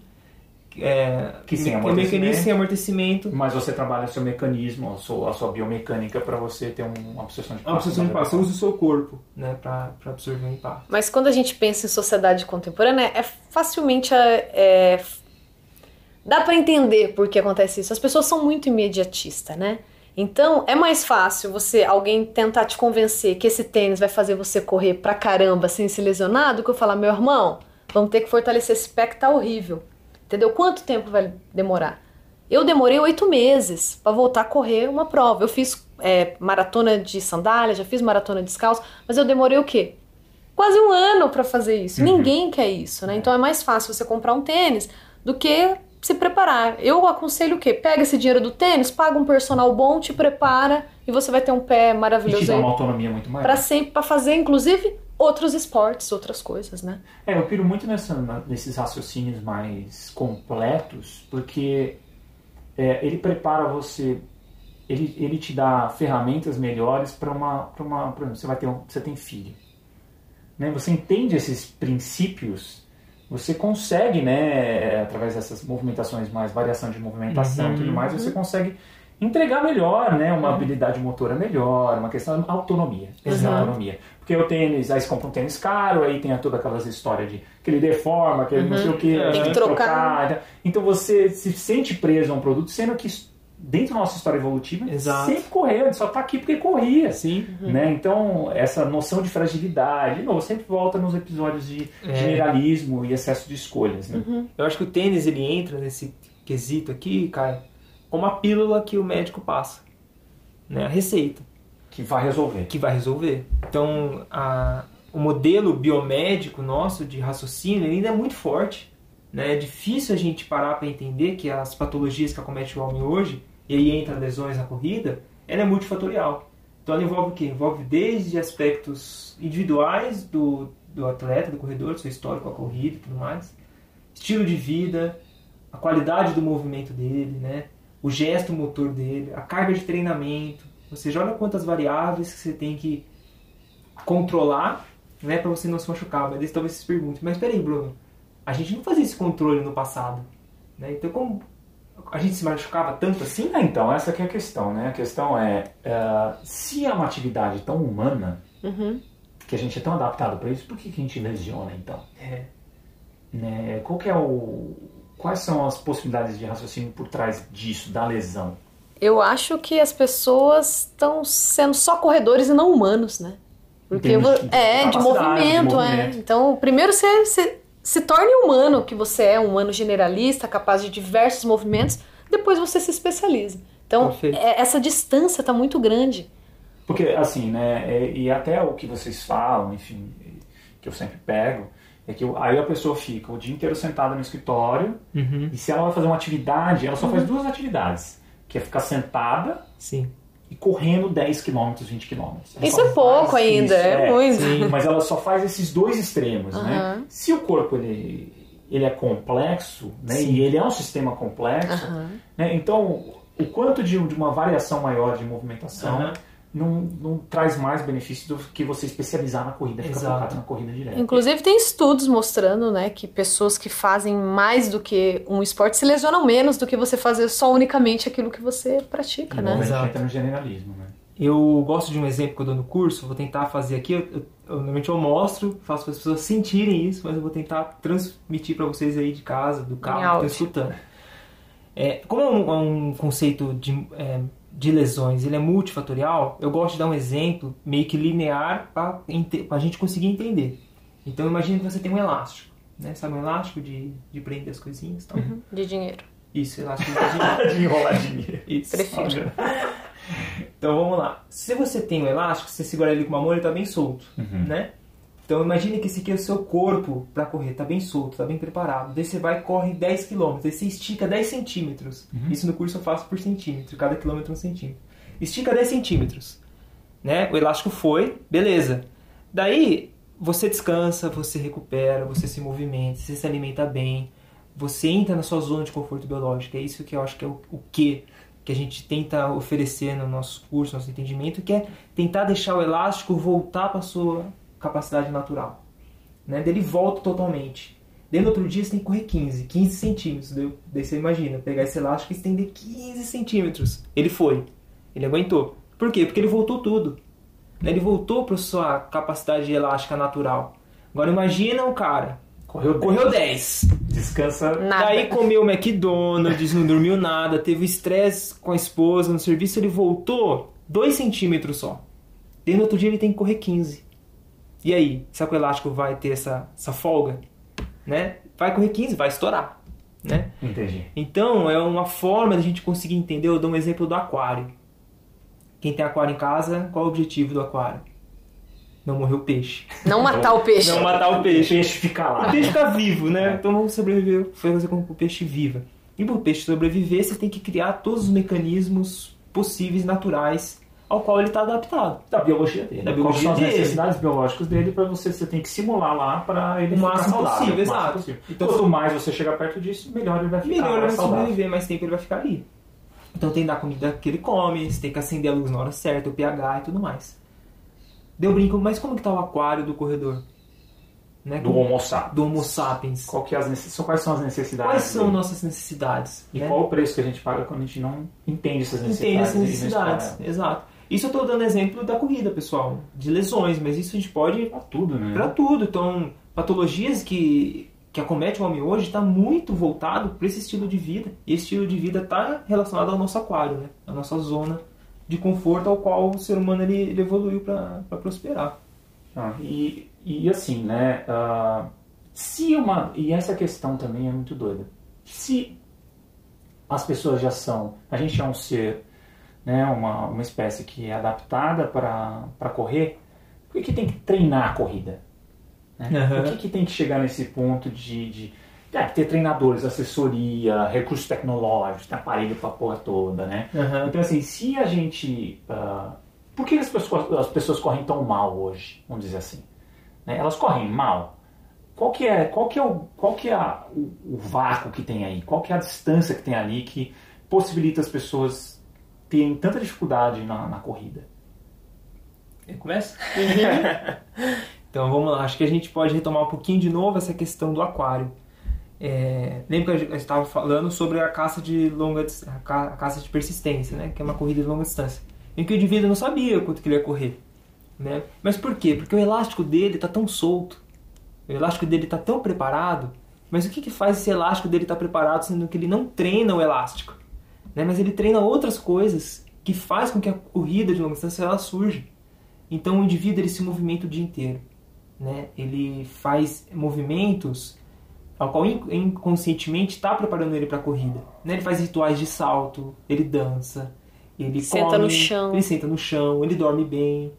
é, Que sem me- amortecimento. mecanismo sem amortecimento. Mas você trabalha seu mecanismo, a sua, a sua biomecânica para você ter um- uma absorção de A absorção de impacto, você usa o seu corpo né, para absorver o impacto. Mas quando a gente pensa em sociedade contemporânea, é facilmente. É, dá pra entender por que acontece isso. As pessoas são muito imediatistas, né? Então é mais fácil você alguém tentar te convencer que esse tênis vai fazer você correr pra caramba sem se lesionar do que eu falar, meu irmão, vamos ter que fortalecer esse pé que tá horrível. Entendeu? Quanto tempo vai demorar? Eu demorei oito meses pra voltar a correr uma prova. Eu fiz é, maratona de sandália, já fiz maratona descalço, mas eu demorei o quê? quase um ano pra fazer isso. Uhum. Ninguém quer isso, né? Então é mais fácil você comprar um tênis do que se preparar. Eu aconselho o quê? Pega esse dinheiro do tênis, paga um personal bom, te prepara e você vai ter um pé E te maravilhoso dá uma autonomia muito maior. para sempre para fazer inclusive outros esportes, outras coisas, né? É, eu piro muito nessa, nesses raciocínios mais completos, porque é, ele prepara você, ele, ele te dá ferramentas melhores para uma, para uma, por exemplo, você vai ter um, você tem filho, né? Você entende esses princípios, você consegue, né, através dessas movimentações mais variação de movimentação e tudo mais, você consegue entregar melhor, né, uma habilidade motora melhor, uma questão de autonomia, essa Uhum. autonomia. Porque o tênis, aí você compra um tênis caro, aí tem todas aquelas histórias de que ele deforma, que ele não sei o que, Tem tem que trocar. trocar. Então você se sente preso a um produto, sendo que dentro da nossa história evolutiva, Exato. sempre correu, ele só tá aqui porque corria. Sim. Né? Então, essa noção de fragilidade, de novo, sempre volta nos episódios de É. generalismo e excesso de escolhas. Né? Eu acho que o tênis ele entra nesse quesito aqui, Caio, como a pílula que o médico passa. Né? A receita. Que vai resolver. que vai resolver. Então, a- o modelo biomédico nosso de raciocínio ainda é muito forte. Né? É difícil a gente parar para entender que as patologias que acometem o homem hoje, e aí entra lesões na corrida, ela é multifatorial. Então, ela envolve o quê? Envolve desde aspectos individuais do, do atleta, do corredor, do seu histórico, a corrida e tudo mais, estilo de vida, a qualidade do movimento dele, né? O gesto motor dele, a carga de treinamento. Você joga quantas variáveis que você tem que controlar né, para você não se machucar. Mas eles talvez se perguntem, mas peraí, Bruno, a gente não fazia esse controle no passado. Né? Então, como a gente se machucava tanto assim? Ah, então, essa que é a questão. Né? A questão é, é, se é uma atividade tão humana, Uhum. que a gente é tão adaptado para isso, por que, que a gente lesiona então? É, Né? Qual que é o... Quais são as possibilidades de raciocínio por trás disso, da lesão? Eu acho que as pessoas estão sendo só corredores e não humanos, né? Porque de é de movimento, de é. movimento. Então, primeiro você se, se torne humano, que você é um humano generalista, capaz de diversos movimentos. depois você se especializa. Então, Perfeito. é- essa distância está muito grande. Porque, assim, né, é- e até o que vocês falam, enfim, que eu sempre pego, é que o- aí a pessoa fica o dia inteiro sentada no escritório Uhum. e se ela vai fazer uma atividade, ela só faz duas atividades, que é ficar sentada Sim. e correndo 10 km, 20 km. Ela Isso é pouco ainda, isso, é, muito. Sim. Mas ela só faz esses dois extremos, né? Aham. Se o corpo ele, ele é complexo, né? Sim. E ele é um sistema complexo, Aham. né? Então o quanto de, de uma variação maior de movimentação. Não, não traz mais benefício do que você especializar na corrida, ficar Exato. focado na corrida direta. Inclusive tem estudos mostrando, né, que pessoas que fazem mais do que um esporte se lesionam menos do que você fazer só unicamente aquilo que você pratica, E né? a gente Exato. entra no generalismo, né? Eu gosto de um exemplo que eu dou no curso, vou tentar fazer aqui. Eu, eu- eu- normalmente eu mostro, faço para as pessoas sentirem isso, mas eu vou tentar transmitir para vocês aí de casa, do carro, que estão escutando. É, como é um, é um conceito de, é, de lesões, ele é multifatorial, eu gosto de dar um exemplo meio que linear para a gente conseguir entender. Então imagine que você tem um elástico, né? Sabe um elástico de, de prender as coisinhas? e tal? De dinheiro. Isso, elástico de de enrolar dinheiro. Isso. Prefiro. Então vamos lá. Se você tem um elástico, você segura ele com uma mão, ele tá bem solto, Uhum. né? Então imagine que esse aqui é o seu corpo para correr, tá bem solto, tá bem preparado. Daí você vai e corre 10 km, daí você estica 10 centímetros. Isso no curso eu faço por centímetro, cada quilômetro é um centímetro. Estica 10 centímetros, né? O elástico foi, beleza. Daí você descansa, você recupera, você se movimenta, você se alimenta bem, você entra na sua zona de conforto biológico. É isso que eu acho que é o, o que que a gente tenta oferecer no nosso curso, no nosso entendimento, que é tentar deixar o elástico voltar para sua capacidade natural. Né? Daí ele volta totalmente. Daí no outro dia você tem que correr 15, 15 centímetros. Daí, daí você imagina, pegar esse elástico e estender 15 centímetros. Ele foi. Ele aguentou. Por quê? Porque ele voltou tudo. Né? Ele voltou para sua capacidade elástica natural. Agora imagina um cara. Correu 10. Correu 10. Descansa. Nada. Daí comeu McDonald's, não dormiu nada, teve estresse com a esposa no serviço, ele voltou 2 centímetros só. Daí no outro dia ele tem que correr 15. E aí, será que o elástico vai ter essa, essa folga? Né? Vai correr 15, vai estourar. Né? Entendi. Então é uma forma da gente conseguir entender. Eu dou um exemplo do aquário. Quem tem aquário em casa, qual é o objetivo do aquário? Não morrer o peixe. Não matar o peixe. Não matar o O peixe. peixe fica O lá. peixe fica vivo, né? Então vamos sobreviver, fazer com que o peixe viva. E para o peixe sobreviver, você tem que criar todos os mecanismos possíveis, naturais, ao qual ele está adaptado. Da biologia dele. Da Quais biologia são as necessidades biológicas dele para você, você tem que simular lá para ele O máximo saudável. possível, o máximo exato. possível. Então, Quanto mais você chegar perto disso, melhor ele vai ficar Melhor ele vai sobreviver, mais tempo ele vai ficar ali. Então tem que dar comida que ele come, você tem que acender a luz na hora certa, o pH e tudo mais. Deu brinco, mas como que tá o aquário do corredor? Né? Do Homo sapiens. do Homo sapiens. Qual que é as necess... Quais são as necessidades? Quais são dele? nossas necessidades? E né? qual o preço que a gente paga quando a gente não entende essas necessidades? entende essas necessidades. Exato. Isso eu estou dando exemplo da corrida, pessoal, de lesões, mas isso a gente pode Pra tudo, né? para tudo. Então, patologias que, que acomete o homem hoje está muito voltado para esse estilo de vida. E esse estilo de vida está relacionado ao nosso aquário, né? A nossa zona de conforto ao qual o ser humano ele, ele evoluiu para prosperar. Ah, e, e assim, né? ah, se uma. E essa questão também é muito doida. Se as pessoas já são. A gente é um ser, né? Uma, uma espécie que é adaptada para correr, por que, que tem que treinar a corrida? Né? Aham. Por que, que tem que chegar nesse ponto de. de é, ter treinadores, assessoria, recursos tecnológicos, tem aparelho pra porra toda, né? Então, assim, se a gente. ah, por que as pessoas, as pessoas correm tão mal hoje? Vamos dizer assim. Né? Elas correm mal. Qual que é, qual que é, o, qual que é a- o, o vácuo que tem aí? Qual que é a distância que tem ali que possibilita as pessoas terem tanta dificuldade na, na corrida? Começa? então vamos lá, acho que a gente pode retomar um pouquinho de novo essa questão do aquário. É, lembra que a gente estava falando sobre a caça de longa a ca- a caça de persistência, né? Que é uma corrida de longa distância. Em que o indivíduo não sabia quanto que ele ia correr. Né? Mas por quê? Porque o elástico dele está tão solto. O elástico dele está tão preparado. Mas o que, que faz esse elástico dele estar preparado sendo que ele não treina o elástico? Né? Mas ele treina outras coisas que faz com que a corrida de longa distância ela surja. Então o indivíduo ele se movimenta o dia inteiro, né? Ele faz movimentos ao qual inconscientemente está preparando ele para a corrida. Né? Ele faz rituais de salto, ele dança, ele senta come, no chão. ele senta no chão, ele dorme bem.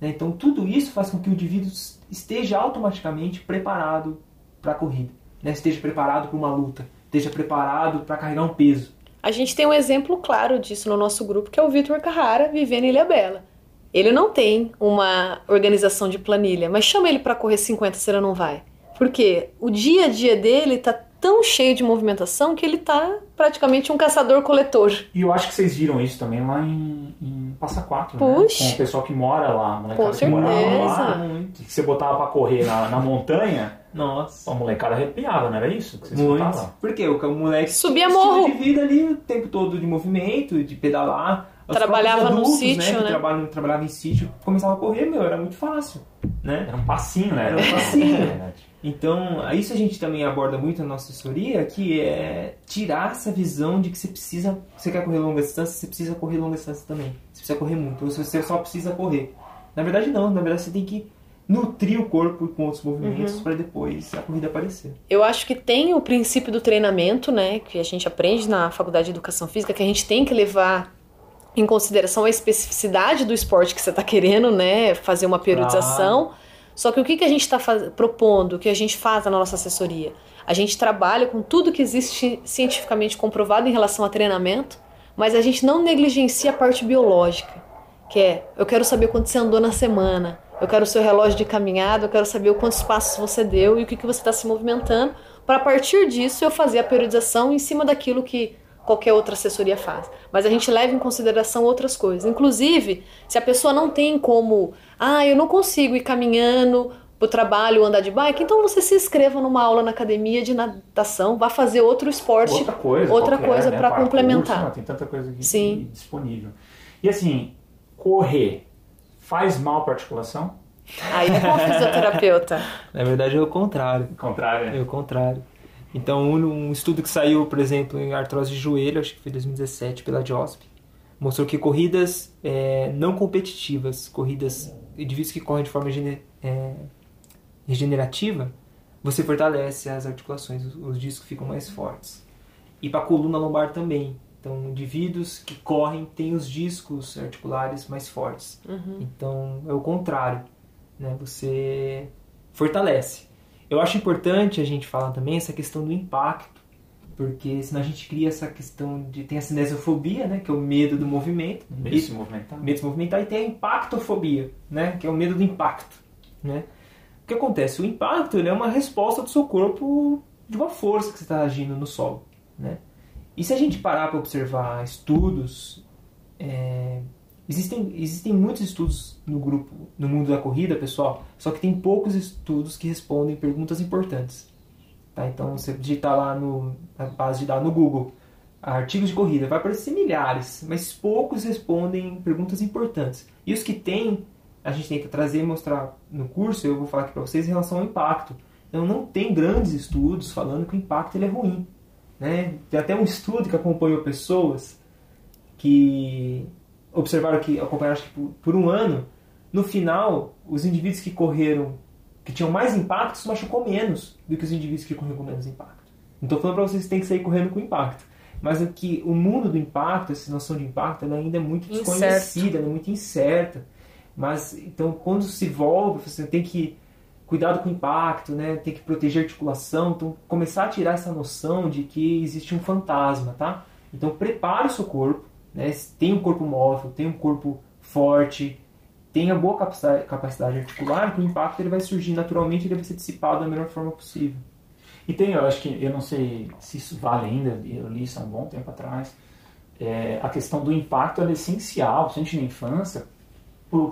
Né? Então tudo isso faz com que o indivíduo esteja automaticamente preparado para a corrida, né? esteja preparado para uma luta, esteja preparado para carregar um peso. A gente tem um exemplo claro disso no nosso grupo, que é o Vitor Carrara, vivendo em Ilha Bela. Ele não tem uma organização de planilha, mas chama ele para correr 50 se ele não vai. Porque o dia a dia dele tá tão cheio de movimentação que ele tá praticamente um caçador-coletor. E eu acho que vocês viram isso também lá em, em Passa Quatro, Puxa. né? Com o pessoal que mora lá, Com que morava certeza. lá, que você botava pra correr na, na montanha, Nossa. a molecada arrepiava, não era isso que vocês Muito. botavam? Porque o moleque Subia morro. de vida ali o tempo todo de movimento, de pedalar. Os Trabalhava próprios num adultos, sítio, que né? Trabalham, trabalhava em sítio, começava a correr, meu, era muito fácil, né? Era um passinho, né? Era um passinho. É. Então, isso a gente também aborda muito na nossa assessoria, que é tirar essa visão de que você precisa, você quer correr longa distância, você precisa correr longa distância também. Você precisa correr muito, ou você só precisa correr. Na verdade não, na verdade você tem que nutrir o corpo com outros movimentos Uhum. para depois a corrida aparecer. Eu acho que tem o princípio do treinamento, né, que a gente aprende na faculdade de educação física, que a gente tem que levar em consideração a especificidade do esporte que você está querendo, né, fazer uma periodização. Só que o que, que a gente está propondo, o que a gente faz na nossa assessoria? A gente trabalha com tudo que existe cientificamente comprovado em relação a treinamento, mas a gente não negligencia a parte biológica, que é, eu quero saber quanto você andou na semana, eu quero o seu relógio de caminhada, eu quero saber o quantos passos você deu e o que, que você está se movimentando, para a partir disso eu fazer a periodização em cima daquilo que qualquer outra assessoria faz. Mas a gente leva em consideração outras coisas. Inclusive, se a pessoa não tem como, ah, eu não consigo ir caminhando pro trabalho ou andar de bike, então você se inscreva numa aula na academia de natação, vá fazer outro esporte. Outra coisa, outra coisa né? Parkour, complementar. sei lá, tem tanta coisa aqui Sim. disponível. E assim, correr faz mal para articulação? Aí é com a fisioterapeuta. Na verdade é o contrário. Contrário, É né? o contrário. Então, um, estudo que saiu, por exemplo, em artrose de joelho, acho que foi 2017, pela JOSP, mostrou que corridas é, não competitivas, corridas, indivíduos que correm de forma é, regenerativa, você fortalece as articulações, os, os discos ficam mais fortes. E para a coluna lombar também. Então, indivíduos que correm têm os discos articulares mais fortes. Então, é o contrário. Né? Você fortalece. Eu acho importante a gente falar também essa questão do impacto, porque senão a gente cria essa questão de. tem a cinesiofobia, né? Que é o medo do movimento. Medo de se movimentar. medo de se movimentar, e tem a impactofobia, né? Que é o medo do impacto, né? O que acontece? O impacto ele é uma resposta do seu corpo de uma força que você está agindo no solo, né? E se a gente parar para observar estudos, é, existem, existem muitos estudos no grupo, no mundo da corrida, pessoal, só que tem poucos estudos que respondem perguntas importantes. Tá? Então, você digitar lá no, na base de dados no Google, artigos de corrida, vai aparecer milhares, mas poucos respondem perguntas importantes. E os que tem, a gente tenta trazer e mostrar no curso, eu vou falar aqui para vocês em relação ao impacto. Então, não tem grandes estudos falando que o impacto ele é ruim. Né? Tem até um estudo que acompanhou pessoas que observaram que acompanharam acho que por, por um ano, no final, os indivíduos que correram, que tinham mais impacto, se machucou menos do que os indivíduos que correram com menos impacto. Não estou falando para vocês que tem que sair correndo com impacto, mas é que o mundo do impacto, essa noção de impacto, ela ainda é muito desconhecida, é muito incerta. Mas então, quando se volta, você tem que cuidado com o impacto, né? Tem que proteger a articulação, então começar a tirar essa noção de que existe um fantasma, tá? Então prepare o seu corpo, né? Tem um corpo móvel, tem um corpo forte, tenha boa capacidade, articular, que o impacto ele vai surgir naturalmente, ele vai ser dissipado da melhor forma possível. E tem, eu acho que, eu não sei se isso vale ainda, eu li isso há um bom tempo atrás, é, a questão do impacto é essencial, principalmente na infância,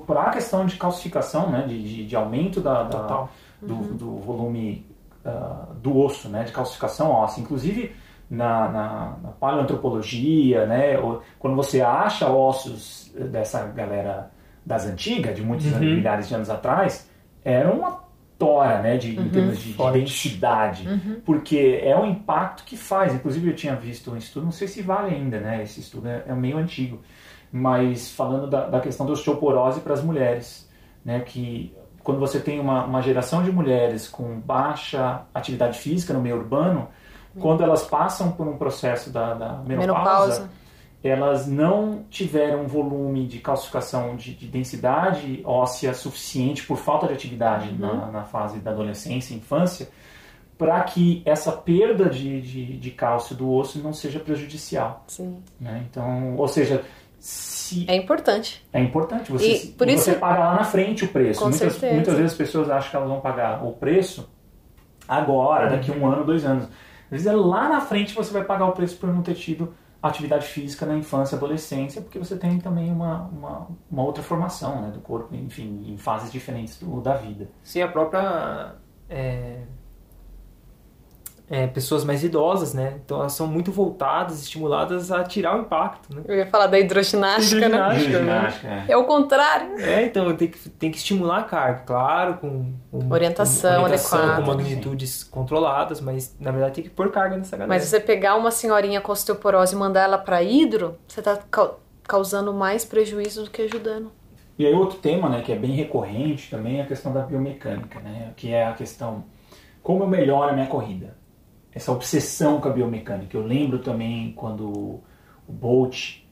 para a questão de calcificação, né, de, de, de aumento da, da- do, do volume ah, do osso, né, de calcificação óssea. Inclusive, na, na, na paleoantropologia, né, quando você acha ossos dessa galera das antigas, de muitos Uhum. milhares de anos atrás, era uma tora, né, de, em termos de, de densidade, porque é o impacto que faz. Inclusive, eu tinha visto um estudo, não sei se vale ainda, né, esse estudo é, é meio antigo, mas falando da, da questão da osteoporose para as mulheres, né, que quando você tem uma, uma geração de mulheres com baixa atividade física no meio urbano, quando elas passam por um processo da, da menopausa, Menopausa. elas não tiveram um volume de calcificação de, de densidade óssea suficiente por falta de atividade na, na fase da adolescência e infância para que essa perda de, de, de cálcio do osso não seja prejudicial. Sim. né? Então, ou seja, se É importante. é importante você, E por isso- você paga lá na frente o preço. Com Muitas, certeza. muitas vezes as pessoas acham que elas vão pagar o preço agora, daqui a um ano, dois anos. Às vezes é lá na frente você vai pagar o preço por não ter tido atividade física na infância e adolescência, porque você tem também uma, uma, uma outra formação né, do corpo, enfim, em fases diferentes do, da vida. Sim, a própria. é, é, pessoas mais idosas, né? Então elas são muito voltadas, estimuladas a tirar o impacto, né? Eu ia falar da hidroginástica, né? Hidroginástica. Ginástica, é. É o contrário. É, então tem que, tem que estimular a carga, claro, com, com Orientação com, adequada. com magnitudes controladas, mas na verdade tem que pôr carga nessa galera. Mas você pegar uma senhorinha com osteoporose e mandar ela para hidro, você tá cau- causando mais prejuízo do que ajudando. E aí outro tema, né, que é bem recorrente também é a questão da biomecânica, né, que é a questão como eu melhoro a minha corrida. Essa obsessão com a biomecânica. Eu lembro também quando o Bolt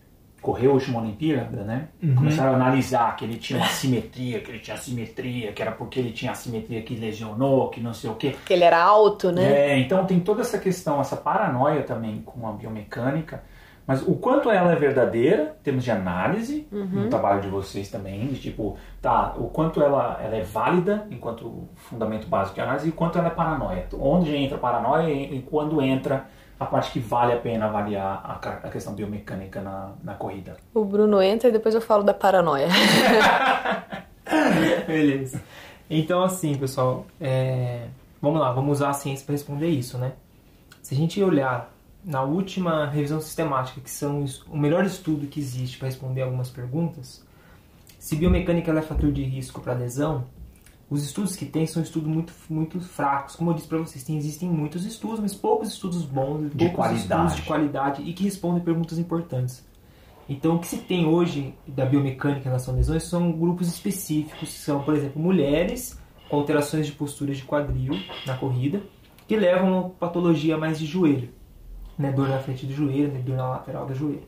correu a última Olimpíada, né? Começaram a analisar que ele tinha uma assimetria, que ele tinha assimetria, que era porque ele tinha assimetria que lesionou, que não sei o quê. Porque ele era alto, né? É, então tem toda essa questão, essa paranoia também com a biomecânica, mas o quanto ela é verdadeira, temos de análise no trabalho de vocês também, de tipo, tá, o quanto ela, ela é válida enquanto fundamento básico de análise e o quanto ela é paranoia. Onde entra a paranoia e, e quando entra a parte que vale a pena avaliar a, a questão biomecânica na, na corrida. O Bruno entra e depois eu falo da paranoia. Beleza. Então, assim, pessoal, é, vamos lá, vamos usar a ciência para responder isso, né? Se a gente olhar na última revisão sistemática, que são o melhor estudo que existe para responder algumas perguntas, se biomecânica é fator de risco para lesão, os estudos que tem são estudos muito, muito fracos. Como eu disse para vocês, tem, existem muitos estudos, mas poucos estudos bons, De poucos qualidade. estudos de qualidade e que respondem perguntas importantes. Então, o que se tem hoje da biomecânica em relação a lesões são grupos específicos, que são, por exemplo, mulheres com alterações de posturas de quadril na corrida, que levam a patologia mais de joelho, né? dor na frente do joelho, né? dor na lateral do joelho.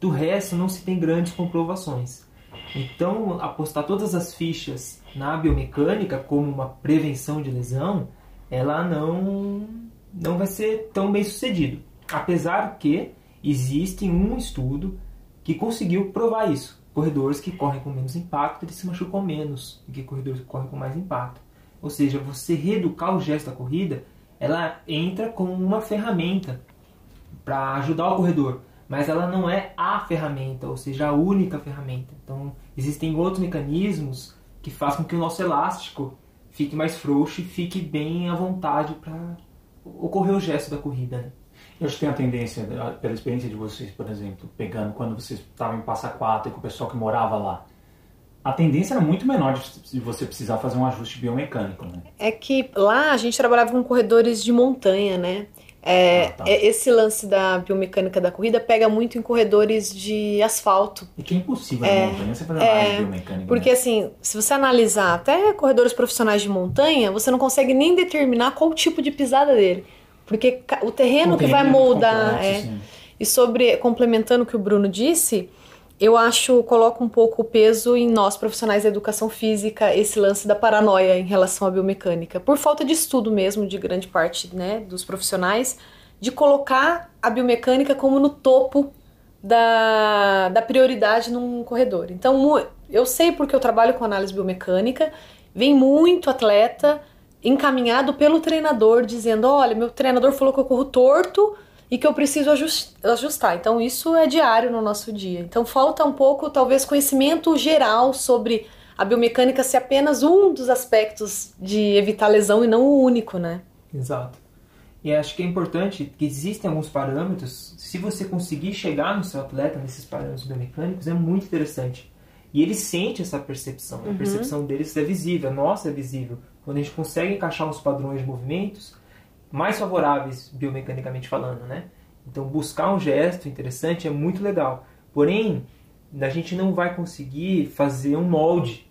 Do resto, não se tem grandes comprovações. Então, apostar todas as fichas na biomecânica como uma prevenção de lesão, ela não, não vai ser tão bem sucedido. Apesar que existe um estudo que conseguiu provar isso. Corredores que correm com menos impacto, eles se machucam menos do que corredores que correm com mais impacto. Ou seja, você reeducar o gesto da corrida, ela entra como uma ferramenta para ajudar o corredor, mas ela não é a ferramenta, ou seja, a única ferramenta. Então, existem outros mecanismos que fazem com que o nosso elástico fique mais frouxo e fique bem à vontade para ocorrer o gesto da corrida. Né? Eu acho que tem a tendência, pela experiência de vocês, por exemplo, pegando quando vocês estavam em Passa Quatro e com o pessoal que morava lá, a tendência era muito menor de você precisar fazer um ajuste biomecânico, né? É que lá a gente trabalhava com corredores de montanha, né? É, Ah, tá. é- esse lance da biomecânica da corrida pega muito em corredores de asfalto. E que é impossível na montanha você fazer é, biomecânica. Porque né? assim, se você analisar até corredores profissionais de montanha, você não consegue nem determinar qual o tipo de pisada dele. Porque o terreno O que terreno vai é moldar. complexo, é. assim. E sobre, complementando o que o Bruno disse, eu acho, coloco um pouco o peso em nós, profissionais da educação física, esse lance da paranoia em relação à biomecânica. Por falta de estudo mesmo, de grande parte né, dos profissionais, de colocar a biomecânica como no topo da, da prioridade num corredor. Então, eu sei porque eu trabalho com análise biomecânica, vem muito atleta encaminhado pelo treinador, dizendo: olha, meu treinador falou que eu corro torto e que eu preciso ajus- ajustar. Então, isso é diário no nosso dia. Então, falta um pouco, talvez, conhecimento geral sobre a biomecânica ser apenas um dos aspectos de evitar lesão e não o único, né? Exato. E acho que é importante que existem alguns parâmetros. Se você conseguir chegar no seu atleta nesses parâmetros biomecânicos, é muito interessante. E ele sente essa percepção. A percepção deles é visível, a nossa é visível. Quando a gente consegue encaixar uns padrões de movimentos mais favoráveis biomecanicamente falando, né? Então buscar um gesto interessante é muito legal. Porém, a gente não vai conseguir fazer um molde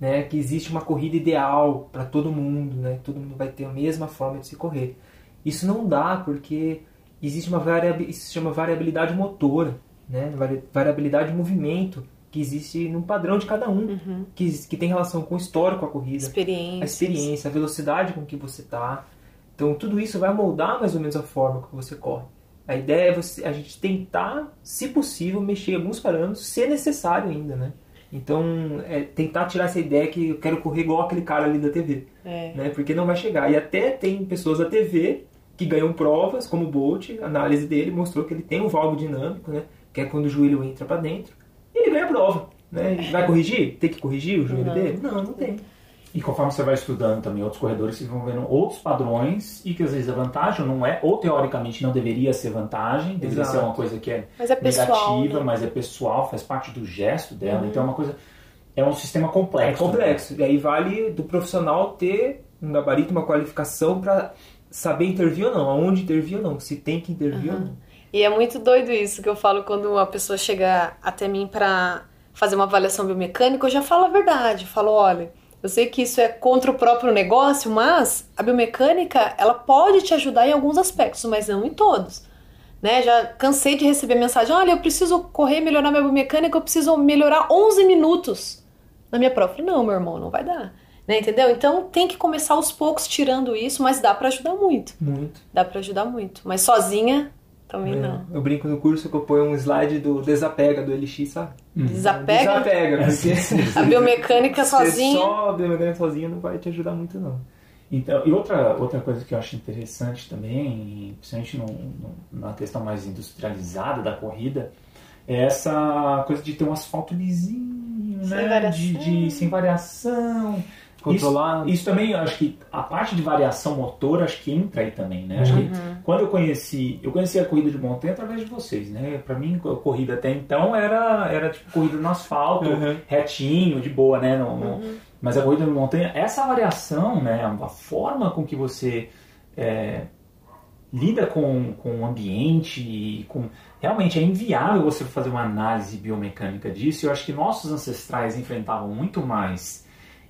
né, que existe uma corrida ideal para todo mundo, né, todo mundo vai ter a mesma forma de se correr. Isso não dá porque existe uma variabilidade, isso se chama variabilidade motora, né, variabilidade de movimento que existe no padrão de cada um, uhum. que, que tem relação com o histórico da corrida, a experiência, a velocidade com que você está. Então tudo isso vai moldar mais ou menos a forma que você corre. A ideia é você, a gente tentar, se possível, mexer em alguns parâmetros, se necessário ainda, né? Então, é tentar tirar essa ideia que eu quero correr igual aquele cara ali da TV. É. Né? Porque não vai chegar. E até tem pessoas da TV que ganham provas, como o Bolt, a análise dele mostrou que ele tem um valgo dinâmico, né? Que é quando o joelho entra para dentro. E ele ganha a prova. Né? Vai corrigir? Tem que corrigir o joelho não. dele? Não, não tem. E conforme você vai estudando também outros corredores, vocês vão vendo outros padrões e que às vezes a vantagem não é, ou teoricamente não deveria ser vantagem, deveria Exato. ser uma coisa que é, mas é pessoal, negativa, né? mas é pessoal, faz parte do gesto dela. Uhum. Então é uma coisa. É um sistema complexo. É complexo. Né? E aí vale do profissional ter um gabarito, uma qualificação para saber intervir ou não, aonde intervir ou não, se tem que intervir uhum. ou não. E é muito doido isso que eu falo quando uma pessoa chega até mim para fazer uma avaliação biomecânica, eu já falo a verdade. Eu falo, olha eu sei que isso é contra o próprio negócio, mas a biomecânica, ela pode te ajudar em alguns aspectos, mas não em todos. Né? Já cansei de receber mensagem: olha, eu preciso correr, melhorar minha biomecânica, eu preciso melhorar 11 minutos na minha prova. Não, meu irmão, não vai dar. Né, entendeu? Então tem que começar aos poucos tirando isso, mas dá para ajudar muito. Muito. Dá para ajudar muito. Mas sozinha também é. não. Eu brinco no curso que eu ponho um slide do desapega do LX, sabe? Hum. Desapega? Desapega, porque... a biomecânica sozinha... Só a biomecânica sozinha não vai te ajudar muito, não. Então, e outra, outra coisa que eu acho interessante também, principalmente no, no, na questão mais industrializada da corrida, é essa coisa de ter um asfalto lisinho, sem né? Variação. De, de, sem variação controlar. Isso, isso, também, acho que a parte de variação motor, acho que entra aí também, né? Acho uhum. que quando eu conheci, eu conheci a corrida de montanha através de vocês, né? Para mim, a corrida até então era, era tipo corrida no asfalto, uhum. retinho, de boa, né? No, no, uhum. Mas a corrida de montanha, essa variação, né? A forma com que você é, lida com, com o ambiente, com realmente é inviável você fazer uma análise biomecânica disso. Eu acho que nossos ancestrais enfrentavam muito mais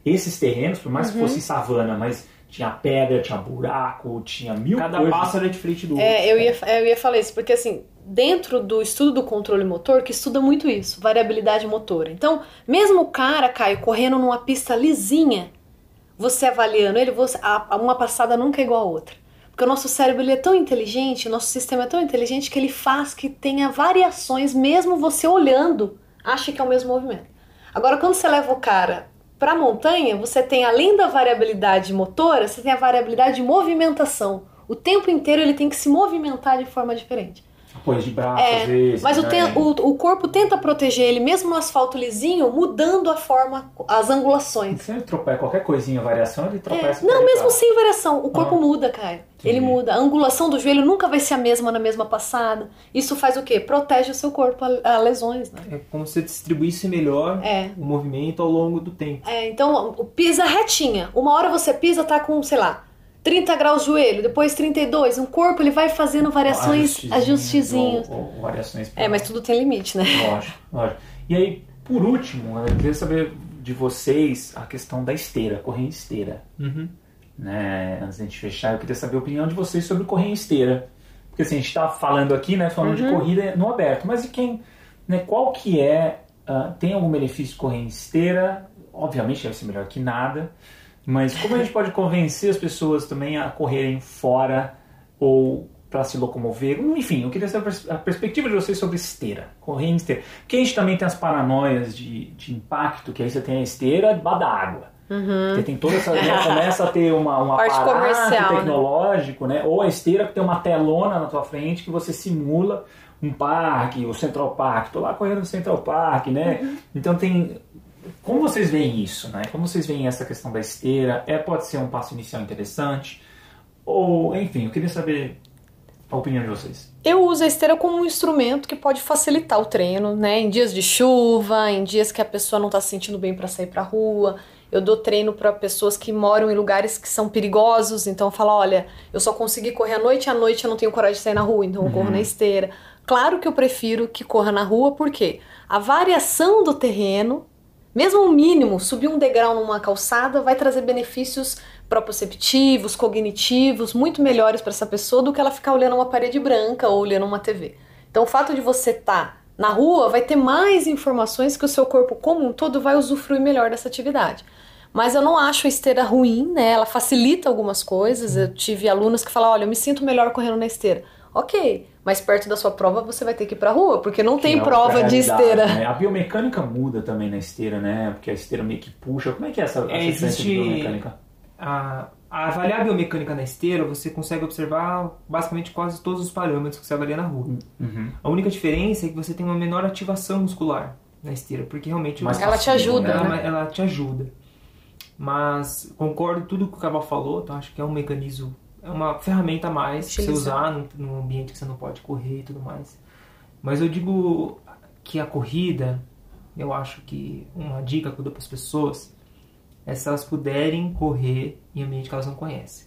esses terrenos, por mais uhum. que fosse savana, mas tinha pedra, tinha buraco, tinha mil Cada coisas. pássaro é diferente do é, outro. Eu ia, eu ia falar isso, porque assim, dentro do estudo do controle motor, que estuda muito isso, variabilidade motora. Então, mesmo o cara, Caio, correndo numa pista lisinha, você avaliando ele, você, a, uma passada nunca é igual a outra. Porque o nosso cérebro ele é tão inteligente, o nosso sistema é tão inteligente que ele faz que tenha variações, mesmo você olhando, acha que é o mesmo movimento. Agora, quando você leva o cara para a montanha, você tem além da variabilidade motora, você tem a variabilidade de movimentação. O tempo inteiro ele tem que se movimentar de forma diferente. Apoio de braço, é, às vezes. Mas né? o, o, o, corpo tenta proteger ele, mesmo no asfalto lisinho, mudando a forma, as angulações. Se ele tropeça qualquer coisinha, variação, ele tropeça. É. Não, mesmo sem variação, o corpo ah. muda, Caio. Ele muda. A angulação do joelho nunca vai ser a mesma na mesma passada. Isso faz o quê? Protege o seu corpo a, a lesões, né? É como se distribuísse melhor é. o movimento ao longo do tempo. É, então, pisa retinha. Uma hora você pisa, tá com, sei lá, 30 graus joelho, depois 32. O corpo ele vai fazendo variações, ajustezinhos. Ou, ou, variações. É, mas tudo tem limite, né? Lógico, lógico. E aí, por último, eu queria saber de vocês a questão da esteira, corrente esteira. Uhum. Né? Antes da gente fechar, eu queria saber a opinião de vocês sobre corrente esteira. Porque assim, a gente está falando aqui, né, falando uhum. de corrida no aberto, mas e quem, né, qual que é, uh, tem algum benefício de corrente esteira? Obviamente deve ser melhor que nada, mas como a gente pode convencer as pessoas também a correrem fora ou para se locomover? Enfim, eu queria saber a perspectiva de vocês sobre esteira, correr em esteira. Porque a gente também tem as paranoias de, de impacto, que aí você tem a esteira debaixo da água. Uhum. tem toda essa. Né, começa a ter uma, um aparato né? tecnológico, né? Ou a esteira que tem uma telona na tua frente que você simula um parque, o Central Park. Tô lá correndo no Central Park, né? Uhum. Então tem como vocês veem isso, né? Como vocês veem essa questão da esteira? É pode ser um passo inicial interessante? Ou, enfim, eu queria saber a opinião de vocês. Eu uso a esteira como um instrumento que pode facilitar o treino, né? Em dias de chuva, em dias que a pessoa não está se sentindo bem para sair para a rua. Eu dou treino para pessoas que moram em lugares que são perigosos, então eu falo, olha, eu só consegui correr à noite, à noite eu não tenho coragem de sair na rua, então eu corro na uhum. esteira. Claro que eu prefiro que corra na rua, porque a variação do terreno Mesmo o mínimo, subir um degrau numa calçada vai trazer benefícios proprioceptivos, cognitivos, muito melhores para essa pessoa do que ela ficar olhando uma parede branca ou olhando uma TV. Então, o fato de você estar tá na rua vai ter mais informações que o seu corpo como um todo vai usufruir melhor dessa atividade. Mas eu não acho a esteira ruim, né? Ela facilita algumas coisas. Eu tive alunos que falam: olha, eu me sinto melhor correndo na esteira. Ok, mas perto da sua prova você vai ter que ir pra rua, porque não tem é prova de esteira. Né? A biomecânica muda também na esteira, né? Porque a esteira meio que puxa. Como é que é essa, é, existe... biomecânica? A, a avaliar a biomecânica na esteira, você consegue observar basicamente quase todos os parâmetros que você avalia na rua. Uhum. A única diferença é que você tem uma menor ativação muscular na esteira, porque realmente... Mas ela te ajuda, ela, né? ela te ajuda. Mas concordo tudo que o Caval falou, então acho que é um mecanismo é uma ferramenta a mais para você usar num, ambiente que você não pode correr e tudo mais. Mas eu digo que a corrida, eu acho que uma dica que eu dou para as pessoas é se elas puderem correr em ambiente que elas não conhecem.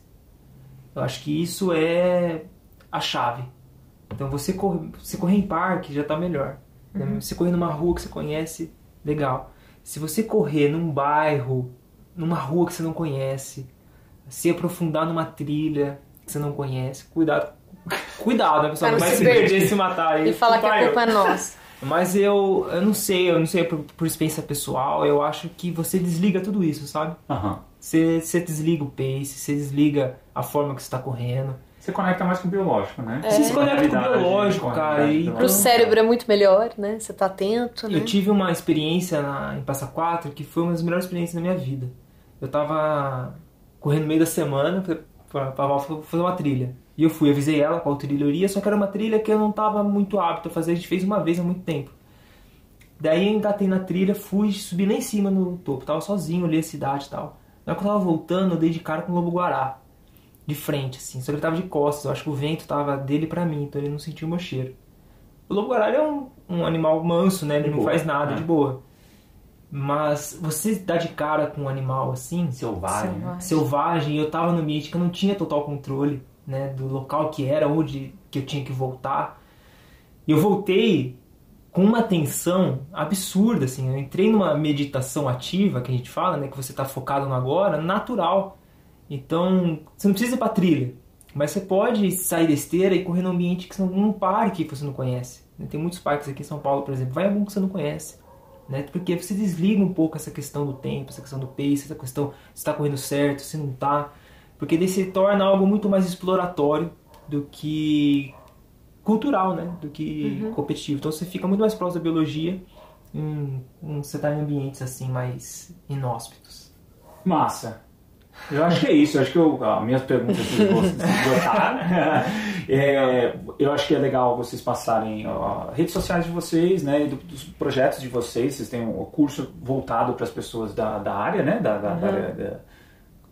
Eu acho que isso é a chave. Então você correr, você correr em parque já está melhor. Né? Uhum. Você correr numa rua que você conhece, legal. Se você correr num bairro, numa rua que você não conhece, se aprofundar numa trilha que você não conhece. Cuidado. Cuidado, né, pessoal? Não vai se perder se matar aí. E falar que a culpa eu. é nossa. Mas eu, eu não sei, eu não sei por, por experiência pessoal, eu acho que você desliga tudo isso, sabe? Uhum. Você, você desliga o pace, você desliga a forma que você está correndo. Você conecta mais com o biológico, né? É. Você se conecta com o biológico, cara. E... Pro cérebro é muito melhor, né? Você tá atento, né? Eu tive uma experiência na, em Passa Quatro que foi uma das melhores experiências da minha vida. Eu tava correndo no meio da semana pra, pra fazer uma trilha. E eu fui, avisei ela qual trilha eu iria, só que era uma trilha que eu não estava muito apto a fazer, a gente fez uma vez há muito tempo. Daí eu engatei na trilha, fui subir lá em cima no topo, tava sozinho, olhei a cidade e tal. Na hora que eu tava voltando, eu dei de cara com o lobo guará. De frente, assim. Só que ele tava de costas, eu acho que o vento tava dele para mim, então ele não sentiu o meu cheiro. O lobo guará é um, um animal manso, né? Ele de não boa, faz nada, é. de boa. Mas você dá de cara com um animal assim, selvagem, selvagem, selvagem. Eu tava no ambiente que eu não tinha total controle, né, do local que era, onde que eu tinha que voltar. E eu voltei com uma tensão absurda, assim, eu entrei numa meditação ativa, que a gente fala, né, que você tá focado no agora, natural. Então, você não precisa ir pra trilha, mas você pode sair da esteira e correr num ambiente que são um parque que você não conhece. Tem muitos parques aqui em São Paulo, por exemplo, vai algum que você não conhece né? Porque você desliga um pouco essa questão do tempo, essa questão do pace, essa questão se está correndo certo, se não está, porque daí se torna algo muito mais exploratório do que cultural, né? Do que uhum. competitivo. Então você fica muito mais próximo da biologia em, em você estar tá em ambientes assim mais inóspitos. Massa. Eu acho que é isso. Eu acho que eu, as minhas perguntas vocês gostaram. é, eu acho que é legal vocês passarem as redes sociais de vocês, né, dos projetos de vocês. Vocês têm um curso voltado para as pessoas da, da área, né, da, da, uhum. da, da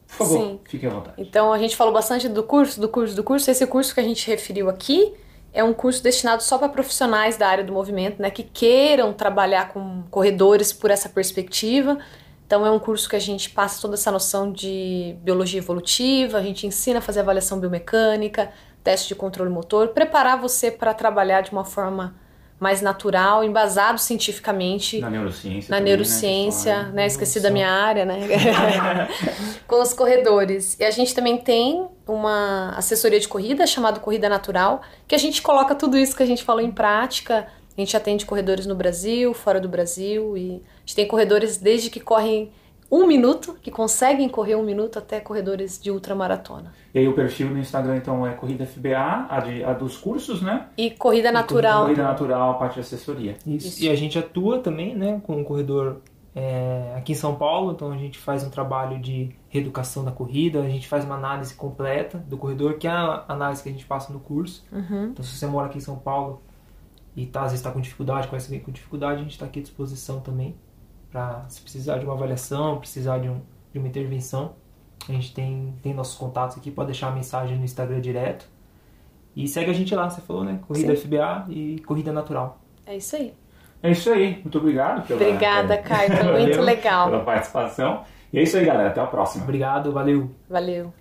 por favor, Sim. fiquem à vontade. Então a gente falou bastante do curso, do curso, do curso. Esse curso que a gente referiu aqui é um curso destinado só para profissionais da área do movimento, né, que queiram trabalhar com corredores por essa perspectiva. Então é um curso que a gente passa toda essa noção de biologia evolutiva, a gente ensina a fazer avaliação biomecânica, teste de controle motor, preparar você para trabalhar de uma forma mais natural, embasado cientificamente. Na neurociência. Na também, neurociência, né? né? Esqueci da minha área, né? Com os corredores. E a gente também tem uma assessoria de corrida chamada Corrida Natural, que a gente coloca tudo isso que a gente falou em prática a gente atende corredores no Brasil, fora do Brasil, e a gente tem corredores desde que correm um minuto, que conseguem correr um minuto, até corredores de ultramaratona. E aí o perfil no Instagram, então, é Corrida FBA, a, de, a dos cursos, né? E Corrida Natural. E corrida Natural, a parte de assessoria. Isso. Isso. E a gente atua também, né, com o corredor é, aqui em São Paulo, então a gente faz um trabalho de reeducação da corrida, a gente faz uma análise completa do corredor, que é a análise que a gente passa no curso. Uhum. Então, se você mora aqui em São Paulo, e tá, às vezes está com dificuldade, conhece alguém com dificuldade, a gente está aqui à disposição também para se precisar de uma avaliação, precisar de, um, de uma intervenção. A gente tem, tem nossos contatos aqui, pode deixar a mensagem no Instagram direto. E segue a gente lá, você falou, né? Corrida Sim. FBA e Corrida Natural. É isso aí. É isso aí. Muito obrigado pela Obrigada, Caio. Foi muito legal. Pela participação. E é isso aí, galera. Até a próxima. Obrigado, valeu. Valeu.